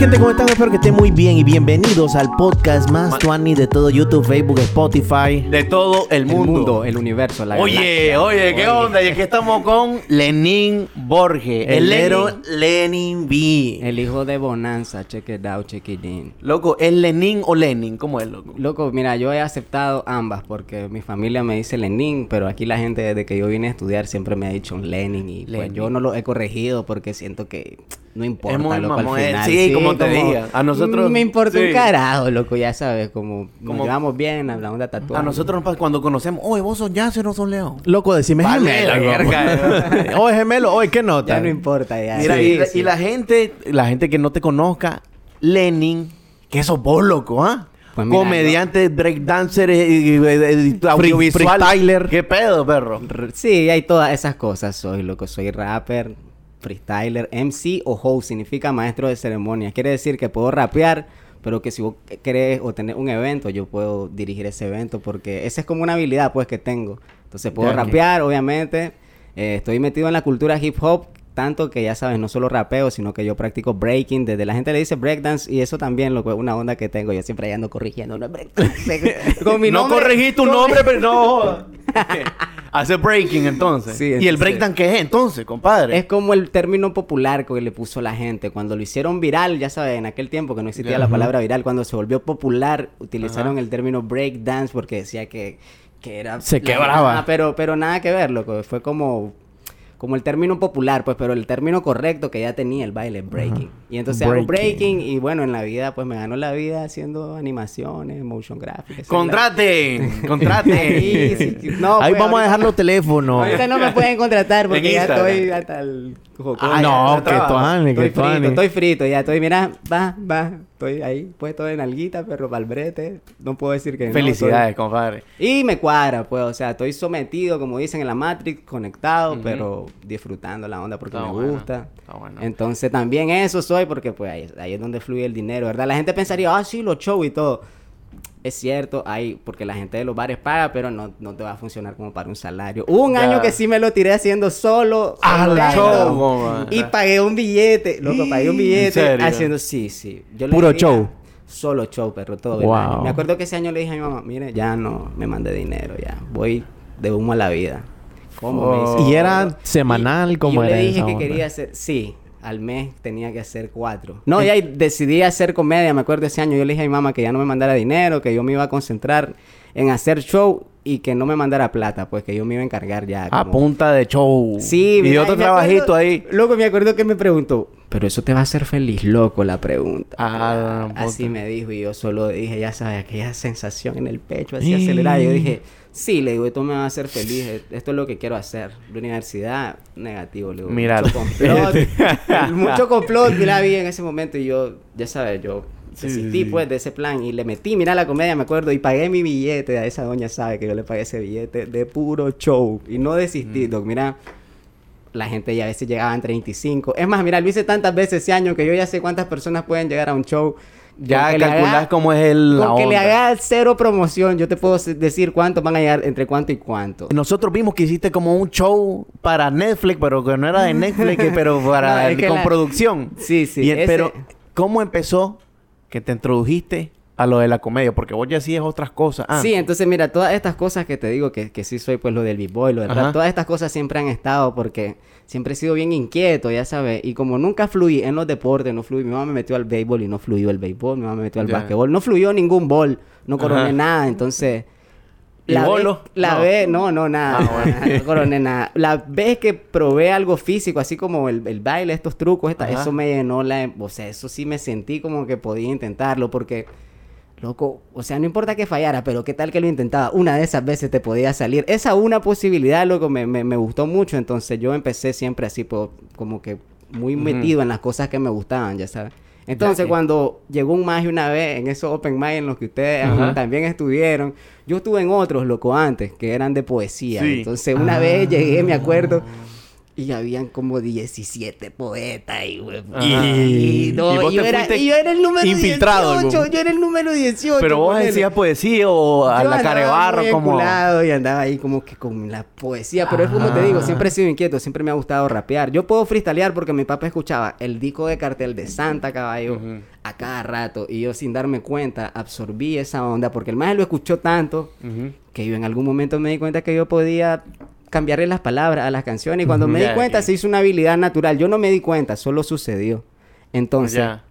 gente, ¿cómo están? Espero que estén muy bien y bienvenidos al podcast más tuani de todo YouTube, Facebook, Spotify. De todo el El mundo. mundo, el universo, la Oye, galaxia. oye, ¿qué onda? Y aquí estamos con Lenin Borges. El El Lenin. Lenin B. El hijo de Bonanza, check it out, check it in. Loco, ¿es Lenin o Lenin? ¿Cómo es, loco? Loco, mira, yo he aceptado ambas porque mi familia me dice Lenin, pero aquí la gente desde que yo vine a estudiar siempre me ha dicho Lenin y pues Lenin. yo no lo he corregido porque siento que no importa, Es muy loco, al mamón, eh. final. Sí, como te diga. A nosotros- Me importa sí. un carajo, loco, ya sabes, como, Como- nos llevamos bien, hablamos de tatuaje. A nosotros nos pasa cuando conocemos, oye, vos sos Yasser o sos León. Loco, decime Vale, gemelo. verga. Oye, gemelo, oye, ¿qué nota? Ya no importa, ya. Mira, Sí, y, la- sí. y la gente, la gente que no te conozca, Lenin, que sos vos, loco, ¿ah? Pues mira, Comediante, breakdancer, eh, y- audiovisual. freestyler. ¿Qué pedo, perro? R- Sí, hay todas esas cosas. Soy loco, soy rapper, freestyler, MC o host, significa maestro de ceremonias. Quiere decir que puedo rapear, pero que si vos querés o tenés un evento, yo puedo dirigir ese evento porque esa es como una habilidad pues que tengo. Entonces puedo rapear, obviamente. Eh, estoy metido en la cultura hip hop. Tanto que ya sabes, no solo rapeo, sino que yo practico breaking. Desde la gente le dice breakdance y eso también lo una onda que tengo. Yo siempre ando corrigiendo, no es breakdance. Con mi no corregí tu con nombre, pero no. Hace breaking entonces. Sí, ¿Y el breakdown qué es entonces, compadre? Es como el término popular que le puso la gente. Cuando lo hicieron viral, ya sabes, en aquel tiempo que no existía la palabra viral, cuando se volvió popular, utilizaron el término break dance porque decía que, que era... Se quebraba. Ah, pero, pero nada que ver, loco. Fue como... Como el término popular, pues, pero el término correcto que ya tenía el baile, breaking. Y entonces hago Breaking. breaking y bueno, en la vida, pues me ganó la vida haciendo animaciones, motion graphics. Contraten, contraten. Ahí, sí, sí. No, Ahí pues, vamos a dejar los teléfonos. Ahorita no me pueden contratar porque ya estoy hasta el. Ah, no, que tuane, que Estoy frito, tuane. estoy frito, ya estoy, mira, va, va, estoy ahí puesto en alguita, pero palbrete, no puedo decir que no, Felicidades, compadre. estoy- Y me cuadra, pues, o sea, estoy sometido, como dicen en la Matrix, conectado, pero disfrutando la onda porque Está me bueno, gusta. está bueno. Entonces también eso soy porque pues ahí, ahí es donde fluye el dinero, ¿verdad? La gente pensaría, ah, sí, los shows y todo. Es cierto, hay, porque la gente de los bares paga, pero no, no te va a funcionar como para un salario. Hubo un Ya. año que sí me lo tiré haciendo solo. Ah, solo esto, show, mamá. y pagué un billete, loco, pagué un ¿En billete serio? haciendo, sí, sí. Yo Puro show. Solo show, perro, todo Wow. el año. Me acuerdo que ese año le dije a mi mamá, mire, ya no me mandé dinero, ya, voy de humo a la vida. ¿Cómo me Oh. dice? Y era semanal, Y como yo era le dije esa que onda? quería hacer, sí, al mes tenía que hacer cuatro. No, ya decidí hacer comedia, me acuerdo ese año. Yo le dije a mi mamá que ya no me mandara dinero, que yo me iba a concentrar en hacer show y que no me mandara plata, pues que yo me iba a encargar ya. A punta de show. Sí, Y otro trabajito acuerdo- ahí. Loco, me acuerdo que me preguntó, pero eso te va a hacer feliz, loco, la pregunta. Ah, puta. así me dijo y yo solo dije, ya sabes, aquella sensación en el pecho, así acelerada. Yo dije, sí, le digo, esto me va a hacer feliz, e- esto es lo que quiero hacer. La universidad, negativo, le digo. Mira. Mucho complot, mucho complot, mira, vi en ese momento y yo, ya sabes, yo Sí, desistí sí. pues de ese plan y le metí, mira la comedia, me acuerdo, y pagué mi billete, a esa doña sabe que yo le pagué ese billete de puro show y no desistí, Mm. doc, mira. La gente ya a veces llegaba en 35. Es más, mira, lo hice tantas veces ese año que yo ya sé cuántas personas pueden llegar a un show. Ya calculás haga- cómo es el. la Con que le onda. haga cero promoción, yo te puedo decir cuántos van a llegar, entre cuánto y cuánto. Nosotros vimos que hiciste como un show para Netflix, pero que no era de Netflix, pero para No, con la- producción. Sí, sí, Y- ese- Pero, ¿cómo empezó que te introdujiste a lo de la comedia? Porque vos ya hacías otras cosas. Ah, Sí, entonces mira, todas estas cosas que te digo que, que sí soy pues lo del b-boy, lo del rap, todas estas cosas siempre han estado porque siempre he sido bien inquieto, ya sabes, y como nunca fluí en los deportes, no fluí, mi mamá me metió al béisbol y no fluyó el béisbol, mi mamá me metió al Ya. básquetbol, no fluyó ningún bol, no coroné Ajá. nada, entonces... ¿Y La vez, la No. vez, no, no, nada, Ah, bueno. no coroné nada. La vez que probé algo físico, así como el, el baile, estos trucos, esta- eso me llenó la... O sea, eso sí me sentí como que podía intentarlo porque... Loco, o sea, no importa que fallara, pero qué tal que lo intentaba. Una de esas veces te podía salir. Esa una posibilidad, loco, me, me, me gustó mucho. Entonces yo empecé siempre así, po- como que muy metido en las cosas que me gustaban, ya sabes. Entonces cuando llegó un magia una vez en esos open mic en los que ustedes también estuvieron, yo estuve en otros, loco, antes, que eran de poesía. Sí. Entonces una vez llegué, me acuerdo, Y habían como 17 poetas ahí, güey. Ajá. Y, no, Y y yo, era, y yo era el número infiltrado, 18. güey. Yo era el número 18. Pero vos decías poesía o a Yo la carebarro como... y andaba ahí como que con la poesía. Pero es como te digo, siempre he sido inquieto, siempre me ha gustado rapear. Yo puedo freestylear porque mi papá escuchaba el disco de cartel de Santa Caballo a cada rato. Y yo sin darme cuenta absorbí esa onda porque el maestro lo escuchó tanto que yo en algún momento me di cuenta que yo podía cambiarle las palabras a las canciones. Y cuando me di cuenta se hizo una habilidad natural. Yo no me di cuenta, solo sucedió. Entonces Ya.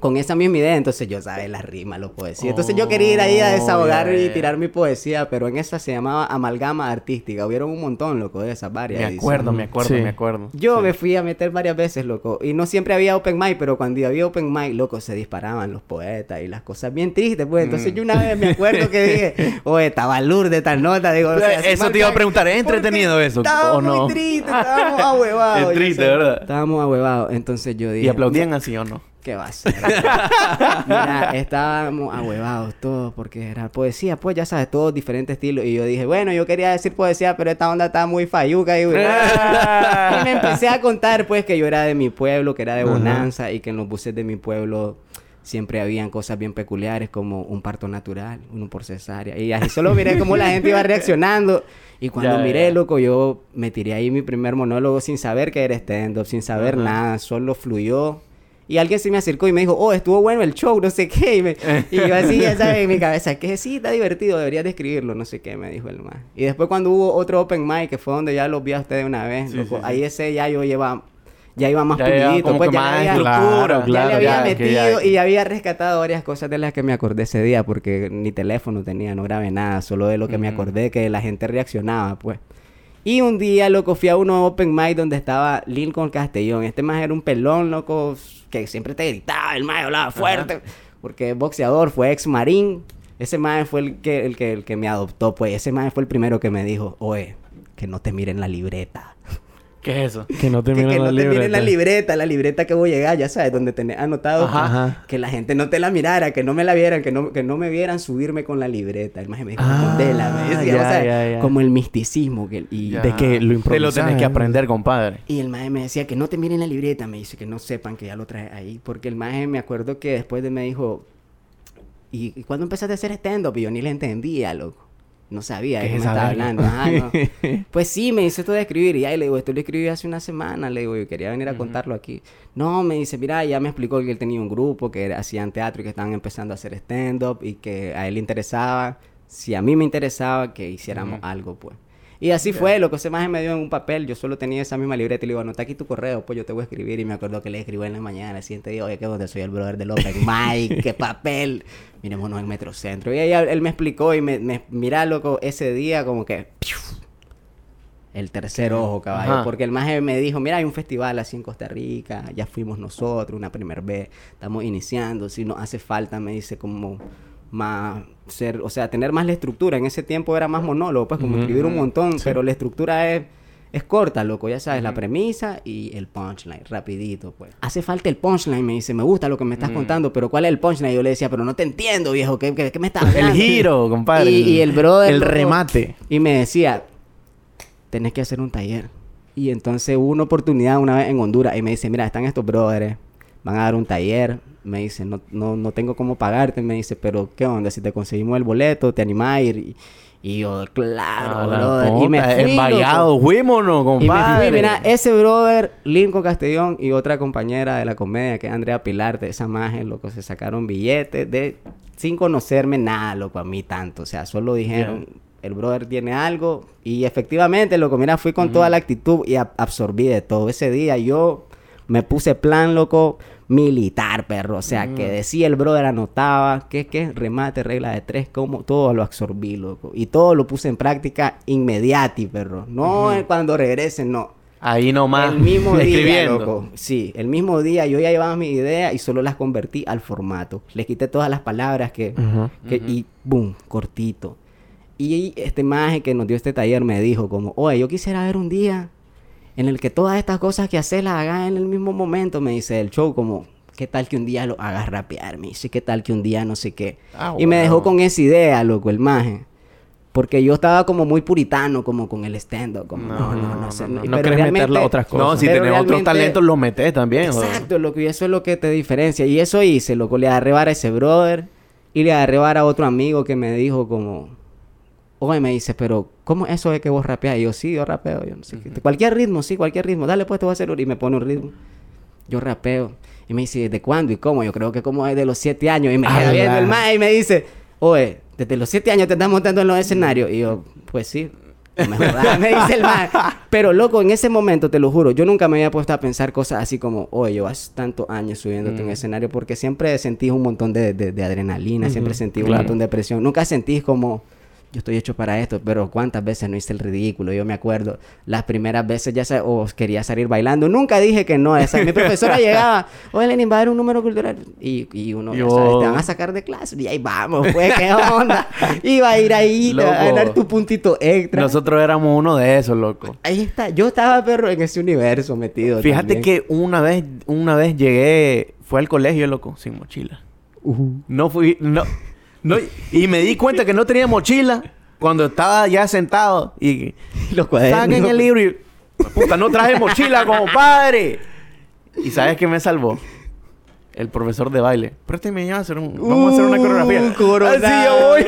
Con esa misma idea, entonces yo sabía las rimas, los poesía. Entonces yo quería ir ahí a Oh, desahogar y tirar mi poesía, pero en esa se llamaba amalgama artística. Hubieron un montón, loco, de esas varias. Me ediciones. acuerdo, me acuerdo, Sí. me acuerdo. Yo Sí. me fui a meter varias veces, loco. Y no siempre había open mic, pero cuando había open mic, loco, se disparaban los poetas y las cosas bien tristes, pues. Entonces Mm. yo una vez me acuerdo que dije, oye, estaba Lourdes tal nota. Digo, o sea, Eso te iba a preguntar, ¿es entretenido eso Estábamos o no? muy tristes, estábamos ahuevados. Es triste. ¿verdad? Estábamos ahuevados. Entonces yo dije... ¿Y aplaudían así o no? ¿Qué va a ser? Mira, estábamos ahuevados todos porque era poesía, pues ya sabes, todos diferentes estilos. Y yo dije, bueno, yo quería decir poesía, pero esta onda está muy fayuca. Y, me empecé a contar, pues, que yo era de mi pueblo, que era de. Bonanza y que en los buses de mi pueblo siempre habían cosas bien peculiares como un parto natural, uno por cesárea. Y así solo miré cómo la gente iba reaccionando. Y cuando Ya, miré, ya. loco, yo me tiré ahí mi primer monólogo sin saber que era stand-up, sin saber nada, solo fluyó. Y alguien se me acercó y me dijo, oh, estuvo bueno el show, no sé qué. Y, me- y yo así, ya sabes, en mi cabeza, que sí, está divertido, deberías de escribirlo, no sé qué, me dijo el man. Y después cuando hubo otro open mic, que fue donde ya los vi a ustedes una vez, Sí, loco, sí, ahí ese ya yo lleva, ya iba más pulidito, pues ya, más había, ya claro, le había ya, metido ya- y había rescatado varias cosas de las que me acordé ese día, porque ni teléfono tenía, no grabé nada, solo de lo que me acordé que la gente reaccionaba, pues. Y un día, loco, fui a uno open mic donde estaba Lincoln Castellón. Este más era un pelón, loco, que siempre te gritaba, el más hablaba fuerte. Porque es boxeador, fue ex marín. Ese más fue el que, el, que, el que me adoptó, pues. Ese más fue el primero que me dijo, oye, que no te miren la libreta. ¿Qué es eso? Que no te Que, miren que la no te miren libreta. la libreta, la libreta que voy a llegar, ya sabes, donde tenés anotado. Ajá. Ajá. Que la gente no te la mirara, que no me la vieran, que no, que no me vieran subirme con la libreta. El maje me dijo, Ah, decía, ya, o sea, ya, ya. como el misticismo. Que, y, Ya. De que lo Te lo tenés que aprender, compadre. y el maje me decía que no te miren la libreta, me dice que no sepan que ya lo traes ahí. Porque el maje me acuerdo que después de me dijo, ¿y, y cuándo empezaste a hacer stand-up? Y yo ni le entendía, loco. No sabía de ¿Qué me estaba hablando. Ajá, no. Pues sí, me dice esto de escribir. Y ahí le digo, esto lo escribí hace una semana. Le digo, yo quería venir a contarlo aquí. No, me dice, mira, ya me explicó que él tenía un grupo, que hacían teatro y que estaban empezando a hacer stand-up y que a él le interesaba, si a mí me interesaba, que hiciéramos algo, pues. Y así fue, lo que ese maje me dio en un papel, yo solo tenía esa misma libreta y le digo, anota aquí tu correo, pues yo te voy a escribir. Y me acuerdo que le escribí en la mañana, el siguiente día, oye, que donde soy el brother del Open Mike, qué papel. Miremonos en Metrocentro. Y ahí él me explicó y me, me mira, loco, ese día como que... ¡piu! El tercer ojo, caballo. Ajá. Porque el maje me dijo, mira, hay un festival así en Costa Rica, ya fuimos nosotros, una primer vez, estamos iniciando, si nos hace falta, me dice, como más ser, o sea, tener más la estructura. En ese tiempo era más monólogo, pues como Ujú. escribir un montón, pero la estructura es, es corta, loco, ya sabes, la premisa y el punchline, rapidito, pues. Hace falta el punchline, me dice, me gusta lo que me estás contando, pero ¿cuál es el punchline? Yo le decía, pero no te entiendo, viejo, ¿qué, qué, qué me estás hablando? El giro, compadre. Y, y el brother... El loco, remate. y me decía, tenés que hacer un taller. Y entonces hubo una oportunidad una vez en Honduras y me dice, mira, están estos brothers, van a dar un taller. Me dice, no, no, no tengo cómo pagarte. Me dice, pero ¿qué onda? Si te conseguimos el boleto, te animás a ir. Y, y yo, claro, Ah, brother. Y me puta, fui, Emballado, loco. fuímonos, Y me compadre. fui, mira, ese brother, Lincoln Castellón y otra compañera de la comedia, que es Andrea Pilar, de esa magia, loco, se sacaron billetes de, sin conocerme nada, loco, a mí tanto. O sea, solo dijeron, el brother tiene algo. Y efectivamente, loco, mira, fui con toda la actitud y ab- absorbí de todo. Ese día yo me puse plan, loco, militar, perro. O sea, que decía el brother, anotaba, ¿qué, qué? Remate, regla de tres, como todo lo absorbí, loco. Y todo lo puse en práctica inmediati, perro. No cuando regresen, no. Ahí nomás. El mismo día, loco. Sí, el mismo día yo ya llevaba mi idea y solo las convertí al formato. Les quité todas las palabras que... Que- Y boom, cortito. Y este maje que nos dio este taller me dijo como, oye, yo quisiera ver un día en el que todas estas cosas que haces las hagas en el mismo momento, me dice el show, como, ¿qué tal que un día lo hagas rapear? Me dice, ¿qué tal que un día no sé qué? Ah, y me dejó con esa idea, loco, el maje. Porque yo estaba como muy puritano, como con el stand-up. Como, No, no, no, no. no, sé, no, no. y- No pero querés meterle otras cosas. No, si tenés otros talentos, los metes también. Exacto, loco, y eso es lo que te diferencia. Y eso hice, loco, le agarré vara a ese brother y le agarré vara a otro amigo que me dijo como, oye, me dice, pero ¿cómo es eso de que vos rapeás? Y yo, sí, yo rapeo, yo no sé qué. Cualquier ritmo, sí, cualquier ritmo, dale pues te voy a hacer un... Y me pone un ritmo. Yo rapeo. Y me dice, ¿de cuándo y cómo? Yo creo que como desde los siete años. Y me queda viendo el mae y me dice, oye, desde los siete años te estás montando en los escenarios. Y yo, pues sí. Me jodas, me dice el mae. Pero loco, en ese momento, te lo juro, yo nunca me había puesto a pensar cosas así como, oye, llevas tantos años subiéndote en un escenario porque siempre sentís un montón de, de- de adrenalina, siempre sentís un claro. montón de presión. Nunca sentís como, yo estoy hecho para esto, pero cuántas veces no hice el ridículo. Yo me acuerdo, las primeras veces ya o quería salir bailando. Nunca dije que no. Esa, mi profesora llegaba, oye, Lenin, va a haber un número cultural. Y, y uno, Yo- sabes, te van a sacar de clase. Y ahí vamos, pues, qué onda. Iba a ir ahí, va a Loco. ganar tu puntito extra. Nosotros éramos uno de esos, loco. Ahí está. Yo estaba, perro, en ese universo metido. Fíjate también. que una vez, una vez llegué, fue al colegio, loco, sin mochila. No fui, no, no, y me di cuenta que no tenía mochila cuando estaba ya sentado y Los cuadernos. saquen el libro y puta, no traje mochila, compadre. ¿Y sabes qué me salvó? El profesor de baile. Présteme ya a hacer un, vamos a hacer una coreografía. Uh, coronado, Así yo voy.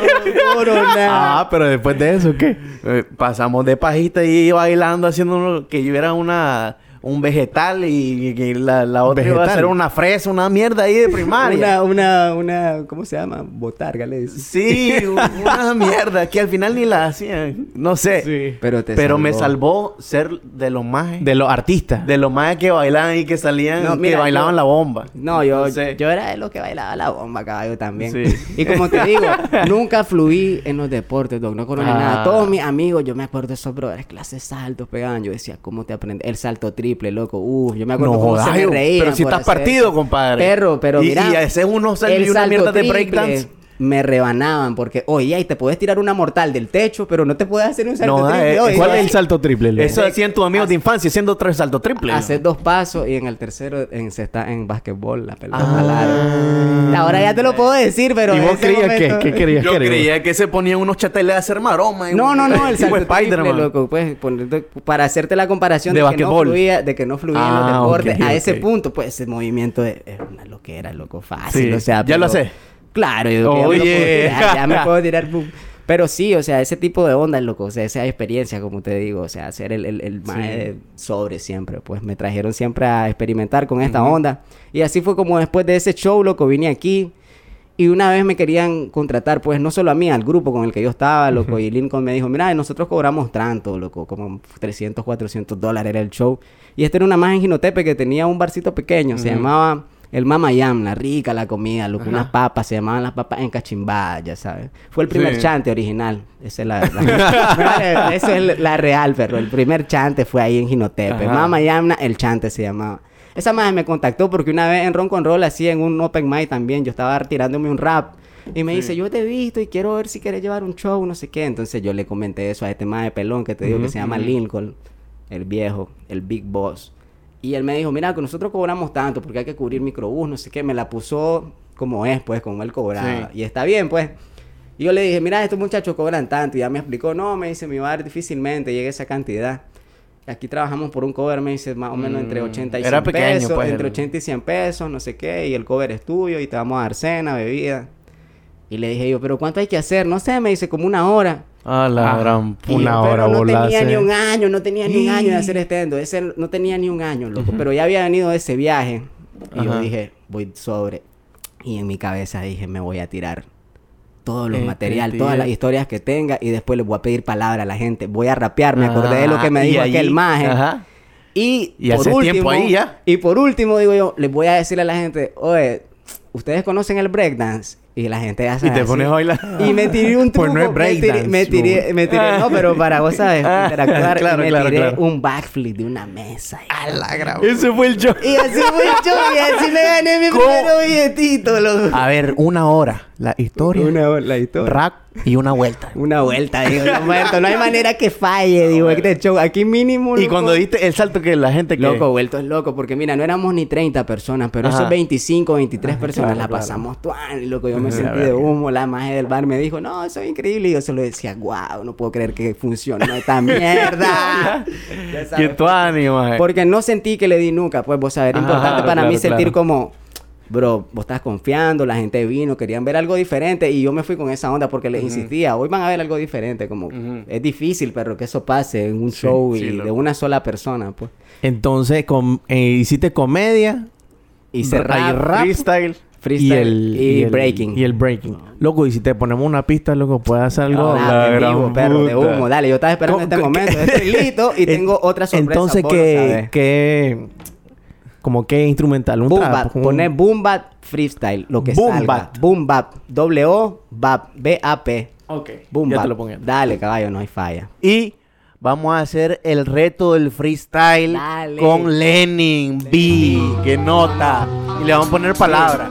coronado. Ah, pero después de eso, ¿qué? Eh, pasamos de pajita y bailando haciendo uno- que yo era una un vegetal y la, la otra iba a ¿Vegetal? hacer una fresa, una mierda ahí de primaria. Una, una, una, ¿cómo se llama? Botarga, le dice. Sí, una mierda que al final ni la hacían. No sé. Sí. Pero te Pero me salvó. ser de los más De los artistas. de los más que bailaban y que salían No, que bailaban yo- la bomba. No, yo, No sé. yo era de los que bailaba la bomba, caballo, también. Sí. Y como te digo, nunca fluí en los deportes, doc. No coroné Ah. nada. Todos mis amigos, yo me acuerdo de esos brothers, clases saltos pegaban. Yo decía, ¿cómo te aprendes? El salto triple, loco. Uh, yo me acuerdo No cómo jodas, se me reían pero si por estás hacer partido, compadre. Perro, pero Y- mira. y a ese uno el una mierda de triple breakdance. Me rebanaban porque, oye, ahí te puedes tirar una mortal del techo, pero no te puedes hacer un salto No, triple. eh, oye, ¿Cuál es el salto triple? Eso hacían tus amigos de infancia haciendo tres saltos triples. ¿no? Haces dos pasos y en el tercero en, se está en basquetbol, la pelota Ah. larga. Ahora ya te lo puedo decir, pero. ¿Y vos creías que, momento- qué querías Yo que era? creía que se ponían unos chateles a hacer maroma. y- No, no, no, el salto triple, Spider-Man. loco. Pues, para hacerte la comparación De de, que no fluía, de que no fluía en Ah, los deportes, ok, a ese punto, pues ese movimiento es, una loquera, loco, fácil. Sí, o sea, ya lo sé. Claro, yo ya me puedo tirar, ya me puedo tirar. pum. Pero sí, o sea, ese tipo de onda, loco, o sea, esa experiencia, como te digo, o sea, hacer el, sobre siempre, pues me trajeron siempre a experimentar con esta onda. Y así fue como después de ese show, loco, vine aquí. Y una vez me querían contratar, pues no solo a mí, al grupo con el que yo estaba, loco. Y Lincoln me dijo, mira, nosotros cobramos tanto, loco, como 300, 400 dólares era el show. Y este era una más en Ginotepe que tenía un barcito pequeño, se llamaba el Mama la rica la comida, loco, unas papas, se llamaban las papas encachimbadas, ya sabes. Fue el primer Sí. chante original, esa es la, la- eso es la real, pero el primer chante fue ahí en Ginotepe. Ajá. Mama Yamna, el chante se llamaba. Esa madre me contactó porque una vez en Ron con Roll, así en un open mic también, yo estaba tirándome un rap. Y me dice, yo te he visto y quiero ver si quieres llevar un show, no sé qué. Entonces yo le comenté eso a este madre pelón que te digo que se llama Lincoln, el viejo, el big boss. Y él me dijo, mira, que nosotros cobramos tanto porque hay que cubrir microbús, no sé qué. Me la puso como es, pues, como él cobraba. Sí. Y está bien, pues. Y yo le dije, mira, estos muchachos cobran tanto. Y ya me explicó, no, me dice, mi bar difícilmente llega esa cantidad. Aquí trabajamos por un cover, me dice, más o menos entre Mm, 80 y 100 era pequeño, pesos. pues, entre el- 80 y 100 pesos, no sé qué. Y el cover es tuyo y te vamos a dar cena, bebida. Y le dije yo, ¿pero cuánto hay que hacer? No sé, me dice, como una hora. A la Ah, gran Una hora pero no tenía ni un año, no tenía ni un año de hacer estendo. Ese no tenía ni un año, loco. Pero ya había venido de ese viaje. Y yo dije, voy sobre. Y en mi cabeza dije, me voy a tirar todo los Este material, todas las historias que tenga. Y después les voy a pedir palabra a la gente. Voy a rapear. Me acordé de lo que me Ah, dijo allí- aquel maje. Ajá. Y, Y hace tiempo ahí ya. Y por último, digo yo, les voy a decirle a la gente, oye, ¿ustedes conocen el breakdance? Y la gente sabe. Y te así. pones a bailar. Y me tiré un truco. Pues no es me tiré, breakdance, me tiré, me tiré- no, pero para vos sabes, Ah, interactuar. claro, y me claro, tiré claro. un backflip de una mesa. A la. Ese fue el show. Y así fue el show, y así me gané mi ¿Cómo? primer billetito, loco. A ver, una hora. La historia. Una, la historia. Rap y una vuelta. Una vuelta, digo, muerto. No hay manera que falle, digo, este show. Aquí mínimo, Y cuando diste el salto que la gente que... Loco, vuelto es loco, porque mira, no éramos ni 30 personas, pero esos 25, 23 personas claro, la pasamos tuan, y loco, yo me me sentí de humo. La magia del bar me dijo, no, eso es increíble. Y yo solo decía, wow, no puedo creer que funcionó esta mierda. Que tu ánimo, maje. Porque no sentí que le di nunca, pues, vos sabés, Ajá, importante para claro, mí sentir claro. como, bro, vos estás confiando, la gente vino, querían ver algo diferente y yo me fui con esa onda porque les insistía, hoy van a ver algo diferente, como, Ujú. es difícil, pero que eso pase en un show y sí, de loco. una sola persona, pues. Entonces, com- eh, hiciste comedia, Hice ra- rap, rap, freestyle. Freestyle y, el- breaking. Y el breaking. Loco, y si te ponemos una pista, loco, puedes hacer algo. Ah, la vivo, perro, de humo. Dale, yo estaba esperando ¿Cómo- este momento. Estoy listo y tengo otra sorpresa. Entonces, ¿qué, qué, como qué instrumental? Un Boom trap, bap, un- poner boom bap freestyle, lo que Boom salga. bap. Boom bap, W O bap, B A P. Ok, Boom ya bap. te lo pongo. Dale, caballo, no hay falla. Y vamos a hacer el reto del freestyle Dale. con Lenin B. Que nota. Y le vamos a poner palabras.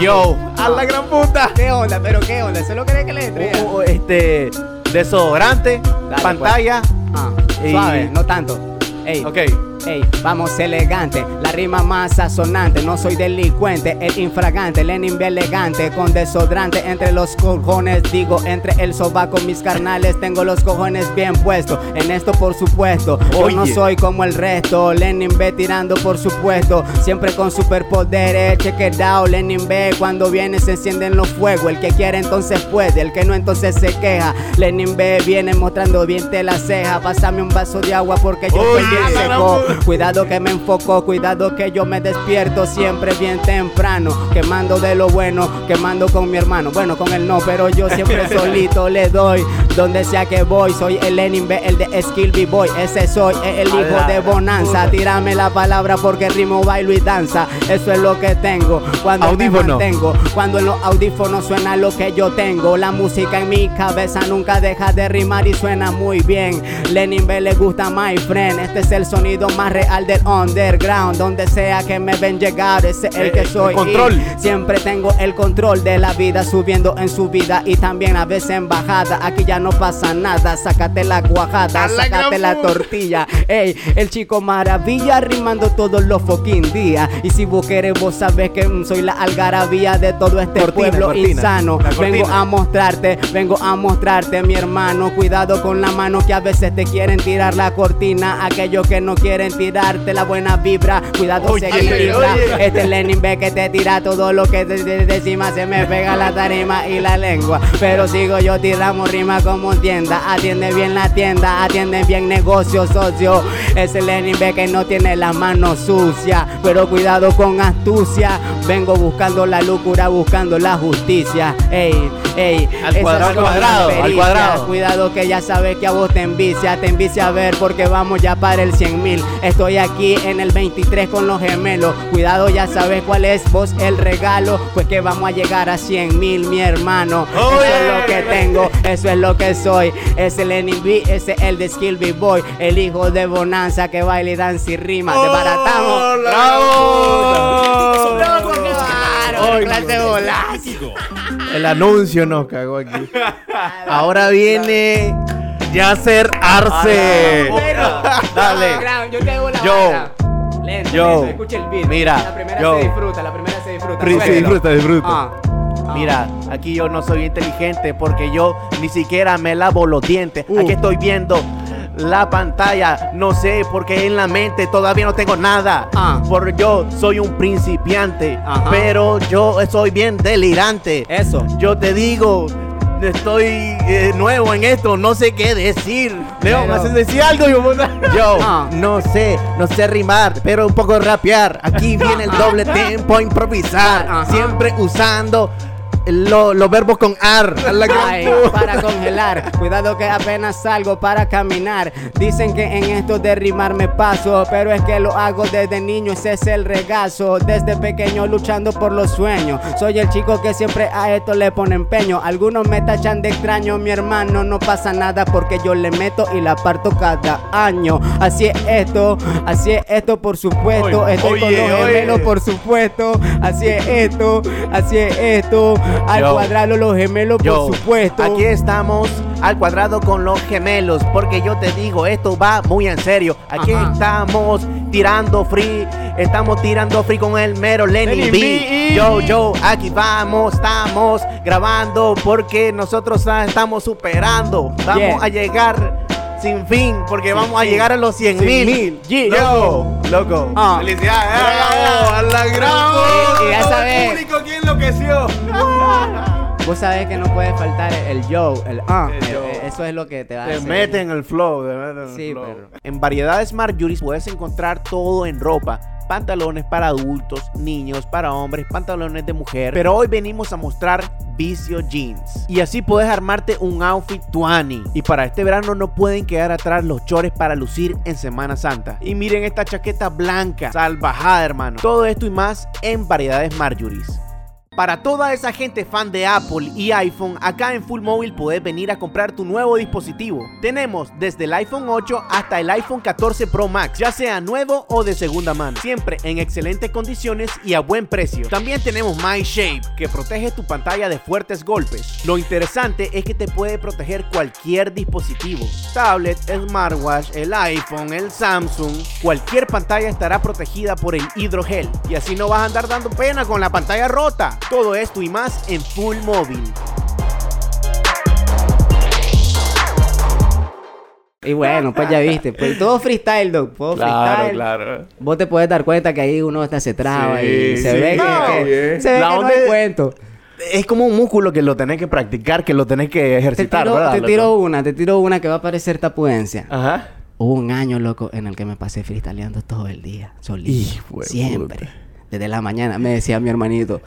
Yo, a la gran puta. ¿Qué onda? ¿Pero qué onda? ¿Solo querés que le entre? Uh, uh, este, desodorante, Dale, pantalla. Ah, y- suave, no tanto. Ey, Ok. Ey, vamos elegante, la rima más sazonante, no soy delincuente, el infragante, Lenin bien elegante, con desodorante entre los cojones, digo, entre el sobaco, mis carnales, tengo los cojones bien puestos, en esto por supuesto, yo no soy como el resto, Lenin B tirando por supuesto, siempre con superpoderes, check it out, Lenin B, cuando viene se encienden los fuegos, el que quiere entonces puede, el que no entonces se queja, Lenin B viene mostrando bien te la ceja, pásame un vaso de agua porque yo estoy Oye, bien seco, cuidado que me enfoco, cuidado que yo me despierto siempre bien temprano, quemando de lo bueno, quemando con mi hermano, bueno con él no, pero yo siempre solito le doy, donde sea que voy, soy el Lenin B, el de Skill B-Boy, ese soy, es el hijo de Bonanza, tírame la palabra porque rimo, bailo y danza, eso es lo que tengo, cuando Audífono. me mantengo, cuando en los audífonos suena lo que yo tengo, la música en mi cabeza nunca deja de rimar y suena muy bien, Lenin B le gusta my friend, este es el sonido más real del underground, donde sea que me ven llegar, ese es el Eh, que el soy, y control. siempre tengo el control de la vida, subiendo en su vida. Y también a veces en bajada, aquí ya no pasa nada, sácate la cuajada, A la sácate la tortilla, ey, el chico maravilla rimando todos los fucking días, y si vos querés vos sabés que soy la algarabía de todo este Cortina, pueblo cortina. insano, vengo a mostrarte, vengo a mostrarte mi hermano, cuidado con la mano que a veces te quieren tirar la cortina, aquellos que no quieren tirarte la buena vibra, cuidado Oye, se oye. este Lenin ve que te tira todo lo que de, de- de encima se me pega la tarima y la lengua, pero sigo yo tiramos rima como tienda, atiende bien la tienda, atiende bien negocio socio, ese Lenin ve que no tiene las manos sucias, pero cuidado con astucia, vengo buscando la locura, buscando la justicia, ey, ey, Al cuadrado, las cuadrado, al cuadrado. Cuidado que ya sabes que a vos te envicia, te envicia a ver porque vamos ya para el 100 mil. Estoy aquí en el 23 con los gemelos. Cuidado, ya sabes cuál es vos el regalo, pues que vamos a llegar a 100 mil, mi hermano. Eso es lo que tengo, eso es lo que soy. Es el NB, ese es el de Skill B Boy, el hijo de Bonanza que baila y danza y rima. Desbaratamos. ¡Bravo! Ay, clase golazo. El anuncio nos cagó aquí. Ahora viene Yasser Arce. Pero, Dale. Ground, yo te hago la Yo. Lento, Yo. escucha el beat. Mira, La primera yo. se disfruta, la primera se disfruta. Se disfruta, disfruta. Ah. Ah. Mira, aquí yo no soy inteligente porque yo ni siquiera me lavo los dientes. Uh. Aquí estoy viendo la pantalla. No sé porque en la mente todavía no tengo nada. Ah. Por yo soy un principiante, pero yo soy bien delirante. Eso. Yo te digo, estoy eh, nuevo en esto, no sé qué decir. Pero- ¿me haces decir algo? puta? Yo Ah. no sé, no sé rimar, pero un poco rapear. Aquí viene el doble tempo a improvisar, Ajá. siempre usando lo- los verbos con ar. Ay, para congelar, cuidado que apenas salgo para caminar. Dicen que en esto de rimar me paso, pero es que lo hago desde niño, ese es el regazo. Desde pequeño luchando por los sueños. Soy el chico que siempre a esto le pone empeño. Algunos me tachan de extraño, mi hermano, no pasa nada porque yo le meto y la parto cada año. Así es esto, así es esto, por supuesto. Oye, Estoy con los oye. gemelos, por supuesto. Así es esto, así es esto. Al Yo. cuadrado los gemelos, Yo, por supuesto. Aquí estamos al cuadrado con los gemelos, porque yo te digo, esto va muy en serio. Aquí Ajá. estamos tirando free Estamos tirando free con el mero Lenny Lenny B. B. Yo, yo, aquí vamos, estamos grabando porque nosotros estamos superando. Vamos Yeah. a llegar sin fin porque vamos a llegar a los 100 Cien mil. mil. Loco, loco. Ah. ¡Felicidades! Bravo, a la gran- Y- y ya sabes. el público aquí enloqueció. Vos sabés que no puede faltar el, yo, el ah. Eh, Eso es lo que te va a Te hacer. meten el flow, te meten el Sí, flow. pero- En variedades Marjorie's puedes encontrar todo en ropa. Pantalones para adultos, niños, para hombres, pantalones de mujer. Pero hoy venimos a mostrar Vicio Jeans. Y así puedes armarte un outfit 20. Y para este verano no pueden quedar atrás los chores para lucir en Semana Santa. Y miren esta chaqueta blanca, salvajada hermano. Todo esto y más en variedades Marjorie's. Para toda esa gente fan de Apple y iPhone, acá en Full Mobile puedes venir a comprar tu nuevo dispositivo. Tenemos desde el iPhone 8 hasta el iPhone 14 Pro Max, ya sea nuevo o de segunda mano, siempre en excelentes condiciones y a buen precio. También tenemos My Shape, que protege tu pantalla de fuertes golpes. Lo interesante es que te puede proteger cualquier dispositivo, tablet, smartwatch, el iPhone, el Samsung, cualquier pantalla estará protegida por el hidrogel y así no vas a andar dando pena con la pantalla rota. Todo esto y más en Full Móvil. Y bueno, pues ya viste. Pues todo freestyle, doc. Todo Claro, freestyle. claro. Vos te puedes dar cuenta que ahí uno hasta se traba Sí, y se sí. ve que, No, que- bien. se ve La que no onda hay es- cuento. Es como un músculo que lo tenés que practicar, que lo tenés que Te ejercitar, tiro, ¿verdad, te loco? tiro una, te tiro una que va a parecer tapudencia. Ajá. Hubo un año, loco, en el que me pasé freestyleando todo el día, solito. Siempre. puta. Desde la mañana me decía mi hermanito,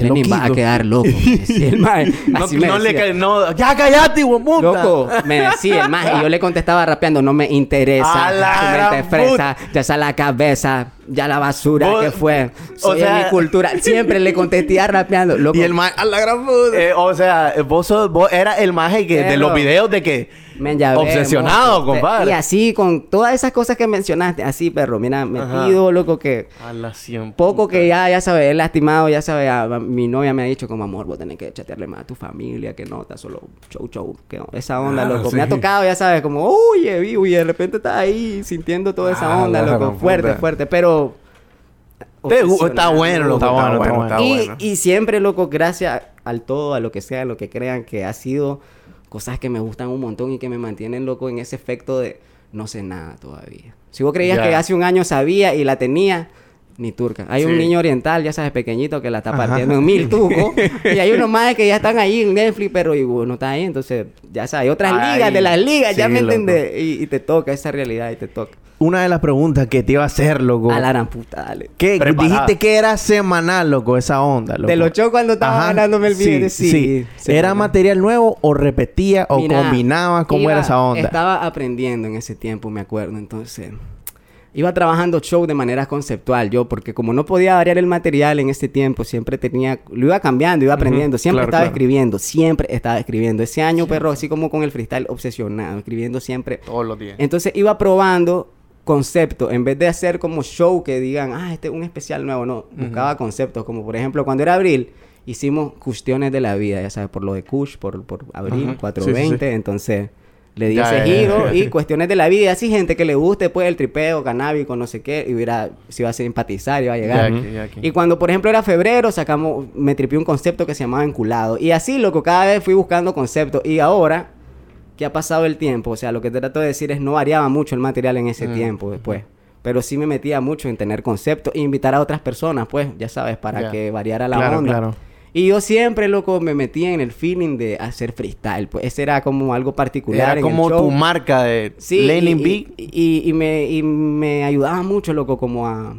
Lenin, vas a loquito". quedar loco. Me decía el mae. No, Así me no le decía. ca- no, ya cállate, huevón. Loco, me decía el más y yo le contestaba rapeando, no me interesa, A la tu mente gran fresa, ya está la cabeza, ya la basura que fue, o soy sea- de mi cultura, siempre le contestía rapeando, loco. Y el ma- a la gran puta. Eh, o sea, vos, sos, vos eras el maje que de los videos de que Men, ya obsesionado, vemos. compadre. Y así, con todas esas cosas que mencionaste, así, perro, mira, metido, loco, que a la cien poco puta. que ya, ya sabes, he lastimado, ya sabes, a- a- mi novia me ha dicho como, amor, vos tenés que chatearle más a tu familia, que no, está solo show, show, que no, esa onda, Ah, loco. sí. Me ha tocado, ya sabes, como, oye, vivo, y de repente estás ahí sintiendo toda esa Ah, onda, loco, fuerte, fuerte, pero... Te está bueno, loco, Está está bueno, está está y, bueno. y siempre, loco, gracias al todo, a lo que sea, a lo que crean, que ha sido cosas que me gustan un montón y que me mantienen, loco, en ese efecto de no sé nada todavía. Si vos creías que hace un año sabía y la tenía, ni turca. Hay un niño oriental, ya sabes, pequeñito, que la está Ajá. partiendo en mil tucos. y hay unos más que ya están ahí en Netflix, pero y no estás ahí. Entonces, ya sabes, hay otras Ay, ligas de las ligas, ya me loco. entendés. Y, y te toca esa realidad y te toca. Una de las preguntas que te iba a hacer, loco. A la gran puta, dale. ¿Qué? Dijiste que era semanal, loco, esa onda, loco. De los shows cuando estaba Ajá, ganándome el video. sí, Sí, sí. se ¿Era material nuevo o repetía o Mira, combinaba? ¿Cómo iba- era esa onda? Estaba aprendiendo en ese tiempo, me acuerdo. Entonces, iba trabajando show de manera conceptual yo, porque como no podía variar el material en ese tiempo, siempre tenía, lo iba cambiando, iba aprendiendo, siempre claro, estaba claro. escribiendo, siempre estaba escribiendo. Ese año, perro, así como con el freestyle, obsesionado, escribiendo siempre. Todos los días. Entonces iba probando conceptos, en vez de hacer como show que digan, ah, este es un especial nuevo, no, buscaba conceptos, como por ejemplo, cuando era abril, hicimos cuestiones de la vida, ya sabes, por lo de Kush, por, por abril, Ajá. 420, entonces le di Ya, ese ya, giro ya. y cuestiones de la vida, y así gente que le guste, pues, el tripeo, canábico, no sé qué, y hubiera, si iba a simpatizar, iba a llegar. Aquí, aquí. Y cuando, por ejemplo, era febrero, sacamos, me tripié un concepto que se llamaba enculado. Y así, loco, cada vez fui buscando conceptos. Y ahora, que ha pasado el tiempo, o sea, lo que trato de decir es no variaba mucho el material en ese Mm. tiempo después. Pero sí me metía mucho en tener conceptos e invitar a otras personas, pues, ya sabes, para que variara la Claro, onda. claro. Y yo siempre, loco, me metía en el feeling de hacer freestyle. Pues ese era como algo particular. Era en el como show. tu marca de Sí, Lenin y, B. y, y- y me, y me ayudaba mucho, loco, como a,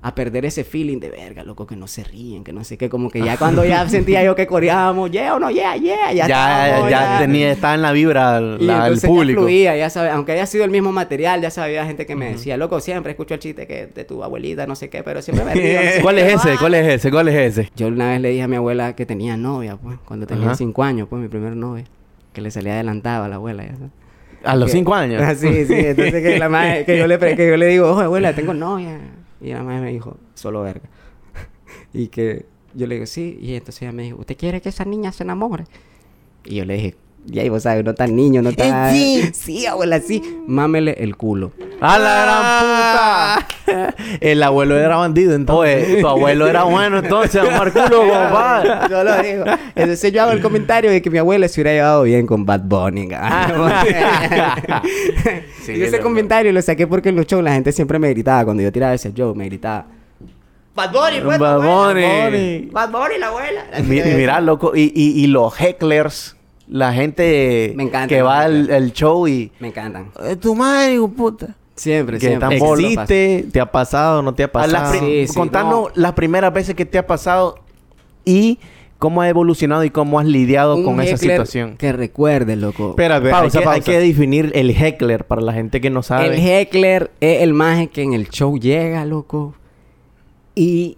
a perder ese feeling de verga, loco, que no se ríen, que no sé qué, como que ya cuando ya sentía yo que coreábamos, yeah o no, yeah, yeah, ya Ya, ya, estábamos, ya tenía, estaba en la vibra y la- el entonces ya público. fluía, ya sabes, aunque haya sido el mismo material, ya sabía gente que me decía, loco, siempre escucho el chiste que de tu abuelita, no sé qué, pero siempre me río. no sé ¿Cuál qué". es ese? ¿Cuál es ese? ¿Cuál es ese? Yo una vez le dije a mi abuela que tenía novia, pues, cuando tenía cinco años, pues, mi primer novia, que le salía adelantada a la abuela, ya sabes. A los Que- cinco años. Ah, sí, sí. Entonces que la madre, que yo le, que yo le digo, oye, abuela, tengo novia. Y la madre me dijo, solo verga. y que yo le digo, sí. Y entonces ella me dijo, ¿usted quiere que esa niña se enamore? Y yo le dije, Y ahí vos sabes, no tan niño, no tan... sí. Sí, abuela, sí. Mámele el culo. ¡A la gran puta! El abuelo era bandido, entonces. Oye, tu abuelo era bueno entonces, Omar Culo, compadre. Yo lo digo. Entonces yo hago el comentario de que mi abuela se hubiera llevado bien con Bad Bunny. Sí, y ese comentario lo saqué porque en los shows la gente siempre me gritaba. Cuando yo tiraba ese show, me gritaba... Bad Bunny, pues, Bad tu abuela". Bunny. Bad Bunny, la abuela. Mi- mira, loco. Y, y, y los hecklers, la gente Me encanta, que me va al, al show y. Me encantan. "Eh, tu madre, hijo puta. Siempre, Que siempre. tan ¿Existe? ¿Te ha pasado? ¿No te ha pasado? pri- Sí, sí, contanos no. las primeras veces que te ha pasado y cómo ha evolucionado y cómo has lidiado Un con esa situación. Que recuerde, loco. Espérate, Pausa, hay, que, hay pausa. que definir el heckler para la gente que no sabe. El heckler es el maje que en el show llega, loco, y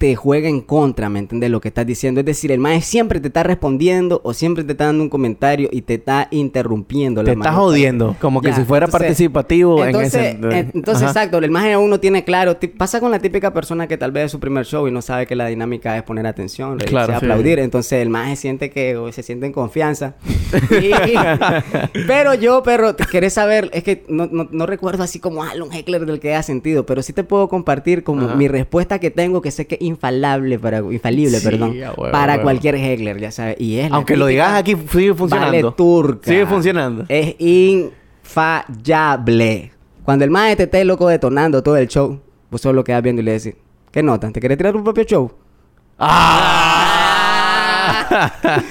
te juega en contra, ¿me entiendes? Lo que estás diciendo. Es decir, el maje siempre te está respondiendo o siempre te está dando un comentario y te está interrumpiendo. Te manota. jodiendo. Como que Ya, si fuera entonces- participativo Entonces, en ese... eh, entonces Ajá. exacto, el maje aún no tiene claro. Pasa con la típica persona que tal vez es su primer show y no sabe que la dinámica es poner atención, reírse, Claro, sí. aplaudir. Entonces el maje siente que o se siente en confianza. Y- pero yo, perro, querés saber, es que no, no- no recuerdo así como ah, un heckler del que haya sentido, pero sí te puedo compartir como Ajá. mi respuesta que tengo, que sé que es infalible para, infalible, Sí, perdón, para cualquier heckler, ya sabes. Y es Aunque lo digas aquí, sigue funcionando. Vale turca. Sigue funcionando. Es infallable. Cuando el maestro esté loco detonando todo el show, vos solo quedas viendo y le decís, ¿qué nota? ¿Te querés tirar tu propio show?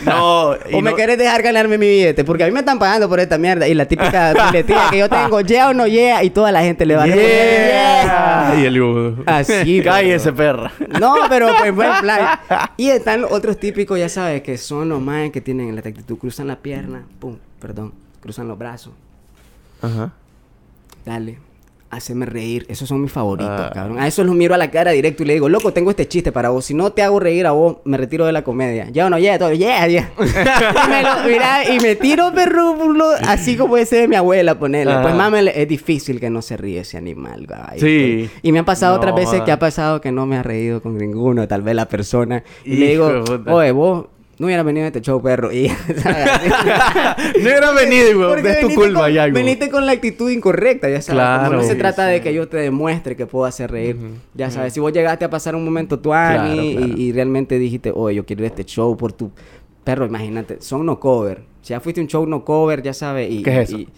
No, y ¿O me querés dejar ganarme mi billete? Porque a mí me están pagando por esta mierda. Y la típica biletilla que yo tengo, yeah o no yeah, y toda la gente le va a responder, Yeah. Y el... Así, Cállese, perra. No, pero pues buen plan. Y están los otros típicos, ya sabes, que son los más que tienen la actitud. Cruzan la pierna, pum, perdón, cruzan los brazos. Ajá. Dale, haceme reír. Esos son mis favoritos, Ah. cabrón. A esos los miro a la cara directo y le digo, loco, tengo este chiste para vos. Si no te hago reír a vos, me retiro de la comedia. Ya o no, ya, todo, yeah, yeah. y, me lo- mira, y me tiro, perro, por lo- así como ese de mi abuela, ponerle. Ajá. Pues mames, es difícil que no se ríe ese animal, güey. Sí. Y me han pasado otras No, veces que joda. ha pasado que no me ha reído con ninguno, tal vez la persona. Y le digo, oye, vos no hubieras venido a este show, perro. Y, no hubiera venido, güey. Es tu culpa con, ya, güey. veniste con la actitud incorrecta, ya sabes. Claro. Como no se trata sí. de que yo te demuestre que puedo hacer reír. Ya sabes, si vos llegaste a pasar un momento tu Claro, claro. Y, y realmente dijiste, oye, yo quiero ir a este show por tu... Perro, imagínate, son no cover. Si ya fuiste a un show no cover, ya sabes. Y, ¿Qué es eso? y-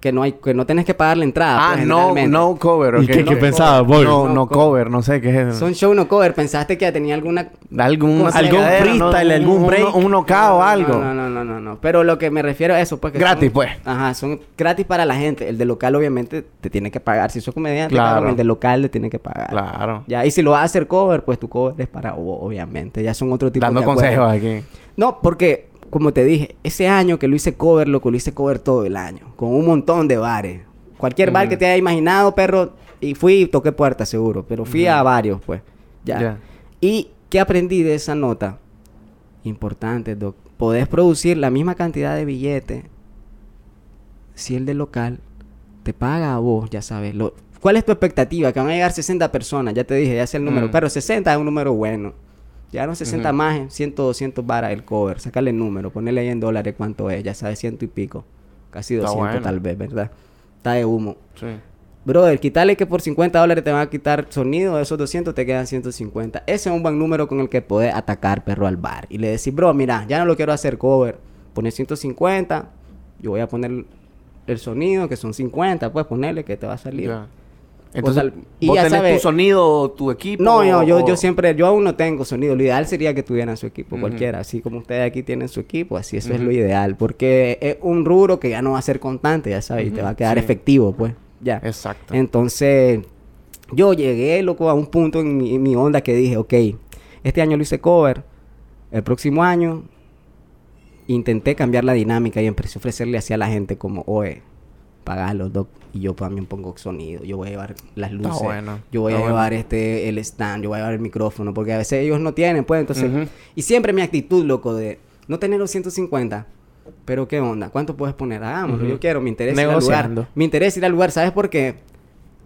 que no hay, que no tenés que pagar la entrada. Ah, pues, no, no cover. ¿Y qué- No qué pensabas, boy? No, No no cover. No sé qué es eso. Son show no cover. Pensaste que tenía alguna Algún, algún freestyle, ¿no? algún Un- break, un, knockout o algo. No, no, no, no, no. Pero lo que me refiero a eso, pues que Gratis, son- pues. Ajá, son gratis para la gente. El de local, obviamente, te tiene que pagar. Si sos comediante, Claro. el de local le tiene que pagar. Claro. Ya, y si lo vas a hacer cover, pues tu cover es para vos, obviamente. Ya son otro tipo Dando de acuerdos. consejos aquí. No, porque, como te dije, ese año que lo hice cover, loco, lo hice cover todo el año. Con un montón de bares. Cualquier bar que te haya imaginado, perro. Y fui y toqué puertas, seguro. Pero fui a varios, pues. Ya. ¿Y qué aprendí de esa nota? Importante, Doc. Podés producir la misma cantidad de billetes si el de local te paga a vos, ya sabes. Lo, ¿Cuál es tu expectativa? Que van a llegar 60 personas, ya te dije, ya sé el número. Mm. Pero 60 es un número bueno. Ya no 60 Ujú. más, eh, 100, 200 varas el cover. Sácale el número, ponele ahí en dólares cuánto es, ya sabes, ciento y pico. Casi Está 200 bueno. tal vez, ¿verdad? Está de humo. Sí. Brother, quitarle que por 50 dólares te van a quitar sonido, de esos 200 te quedan 150. Ese es un buen número con el que podés atacar perro al bar. Y le decís, bro, mira, ya no lo quiero hacer cover. Pones 150, yo voy a poner el sonido, que son 50, pues ponerle que te va a salir. Ya. Entonces, al- y ¿vos ya tenés sabes- tu sonido, tu equipo? No, no, yo, o- yo siempre, yo aún no tengo sonido. Lo ideal sería que tuvieran su equipo, cualquiera. Así como ustedes aquí tienen su equipo, así eso es lo ideal. Porque es un rubro que ya no va a ser constante, ya sabes, y te va a quedar sí. efectivo, pues. Ya. Exacto. Entonces, yo llegué, loco, a un punto en mi, en mi onda que dije, ok, este año lo hice cover, el próximo año intenté cambiar la dinámica y empecé a ofrecerle así a la gente como, oye, pagalo, doc, y yo también pongo sonido, yo voy a llevar las luces, bueno, yo voy a bueno. llevar este, el stand, yo voy a llevar el micrófono, porque a veces ellos no tienen, pues, entonces, y siempre mi actitud, loco, de no tener los 150, pero qué onda, ¿cuánto puedes poner? Hagámoslo, Ujú. yo quiero, me interesa ir al Negociando. lugar. Me interesa ir al lugar, ¿sabes por qué?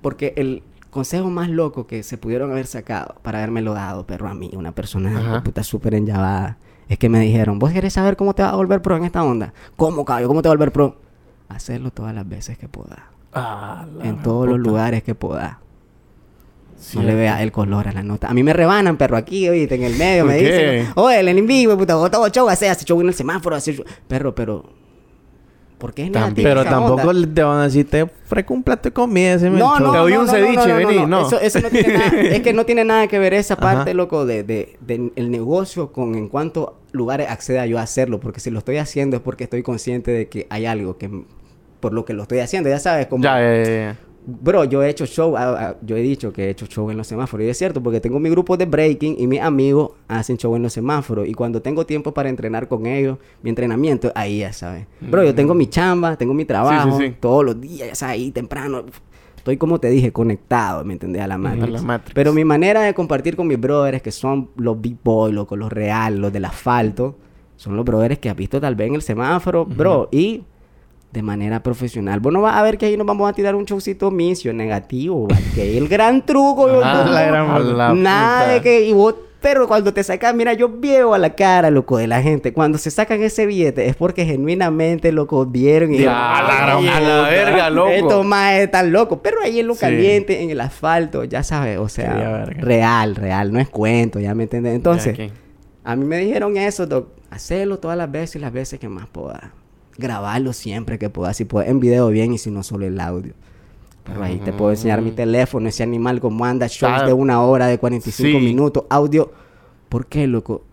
Porque el consejo más loco que se pudieron haber sacado para haberme lo dado, pero a mí, una persona Ajá. puta súper enllavada, Es que me dijeron, ¿vos querés saber cómo te vas a volver pro en esta onda? ¿Cómo, caballo? ¿Cómo te vas a volver pro? Hacerlo todas las veces que puedas. Ah, la en todos los puta. lugares que puedas. Sí, no le veas el color a la nota. A mí me rebanan, perro, aquí, oíste, en el medio. Me dicen, oye, el en vivo, puta, vos todo show, hace, hace show en el semáforo, hace show. Perro, pero... ¿Por qué es negativa Pero esa tampoco onda? te van a decir, te ofrezco un plato de comida. ese No, no, Te no, doy no, un no, ceviche, no, no, vení. no, No, Eso, eso no tiene nada, es que no tiene nada que ver esa Ajá. parte, loco, de, de, de el negocio con en cuántos lugares acceda yo a hacerlo. Porque si lo estoy haciendo es porque estoy consciente de que hay algo que por lo que lo estoy haciendo, ya sabes, como Ya, ya, ya. Bro, yo he hecho show, ah, ah, yo he dicho que he hecho show en los semáforos. Y es cierto, porque tengo mi grupo de breaking y mis amigos hacen show en los semáforos. Y cuando tengo tiempo para entrenar con ellos, mi entrenamiento, ahí ya sabes. Bro, yo tengo mi chamba, tengo mi trabajo, sí, sí. todos los días, ya sabes, ahí temprano. Estoy, como te dije, conectado, ¿me entendés? A la Matrix. la Matrix. Pero mi manera de compartir con mis brothers, que son los big boys, loco, los real, los del asfalto, son los brothers que has visto tal vez en el semáforo, bro. Y de manera profesional. Vos no vas a ver que ahí nos vamos a tirar un showcito misio negativo. va, Que es el gran truco. yo- Ah, la gran- la Nada puta. de que... Y vos... Pero cuando te sacan, mira, yo veo a la cara, loco, de la gente. Cuando se sacan ese billete es porque genuinamente, loco, vieron y... Ya, a la gran- a la verga, loco. Estos más están locos. Pero ahí en lo Sí. caliente, en el asfalto, ya sabes, o sea, real, real, no es cuento, ya me entiendes. Entonces, Ya, a mí me dijeron eso, doc. Hacerlo todas las veces y las veces que más pueda. Grabarlo siempre que pueda. Si puedes en video bien y si no solo el audio. Pero ahí te puedo enseñar mi teléfono, ese animal como anda, shows de una hora, de 45 Sí. minutos, audio. ¿Por qué, loco?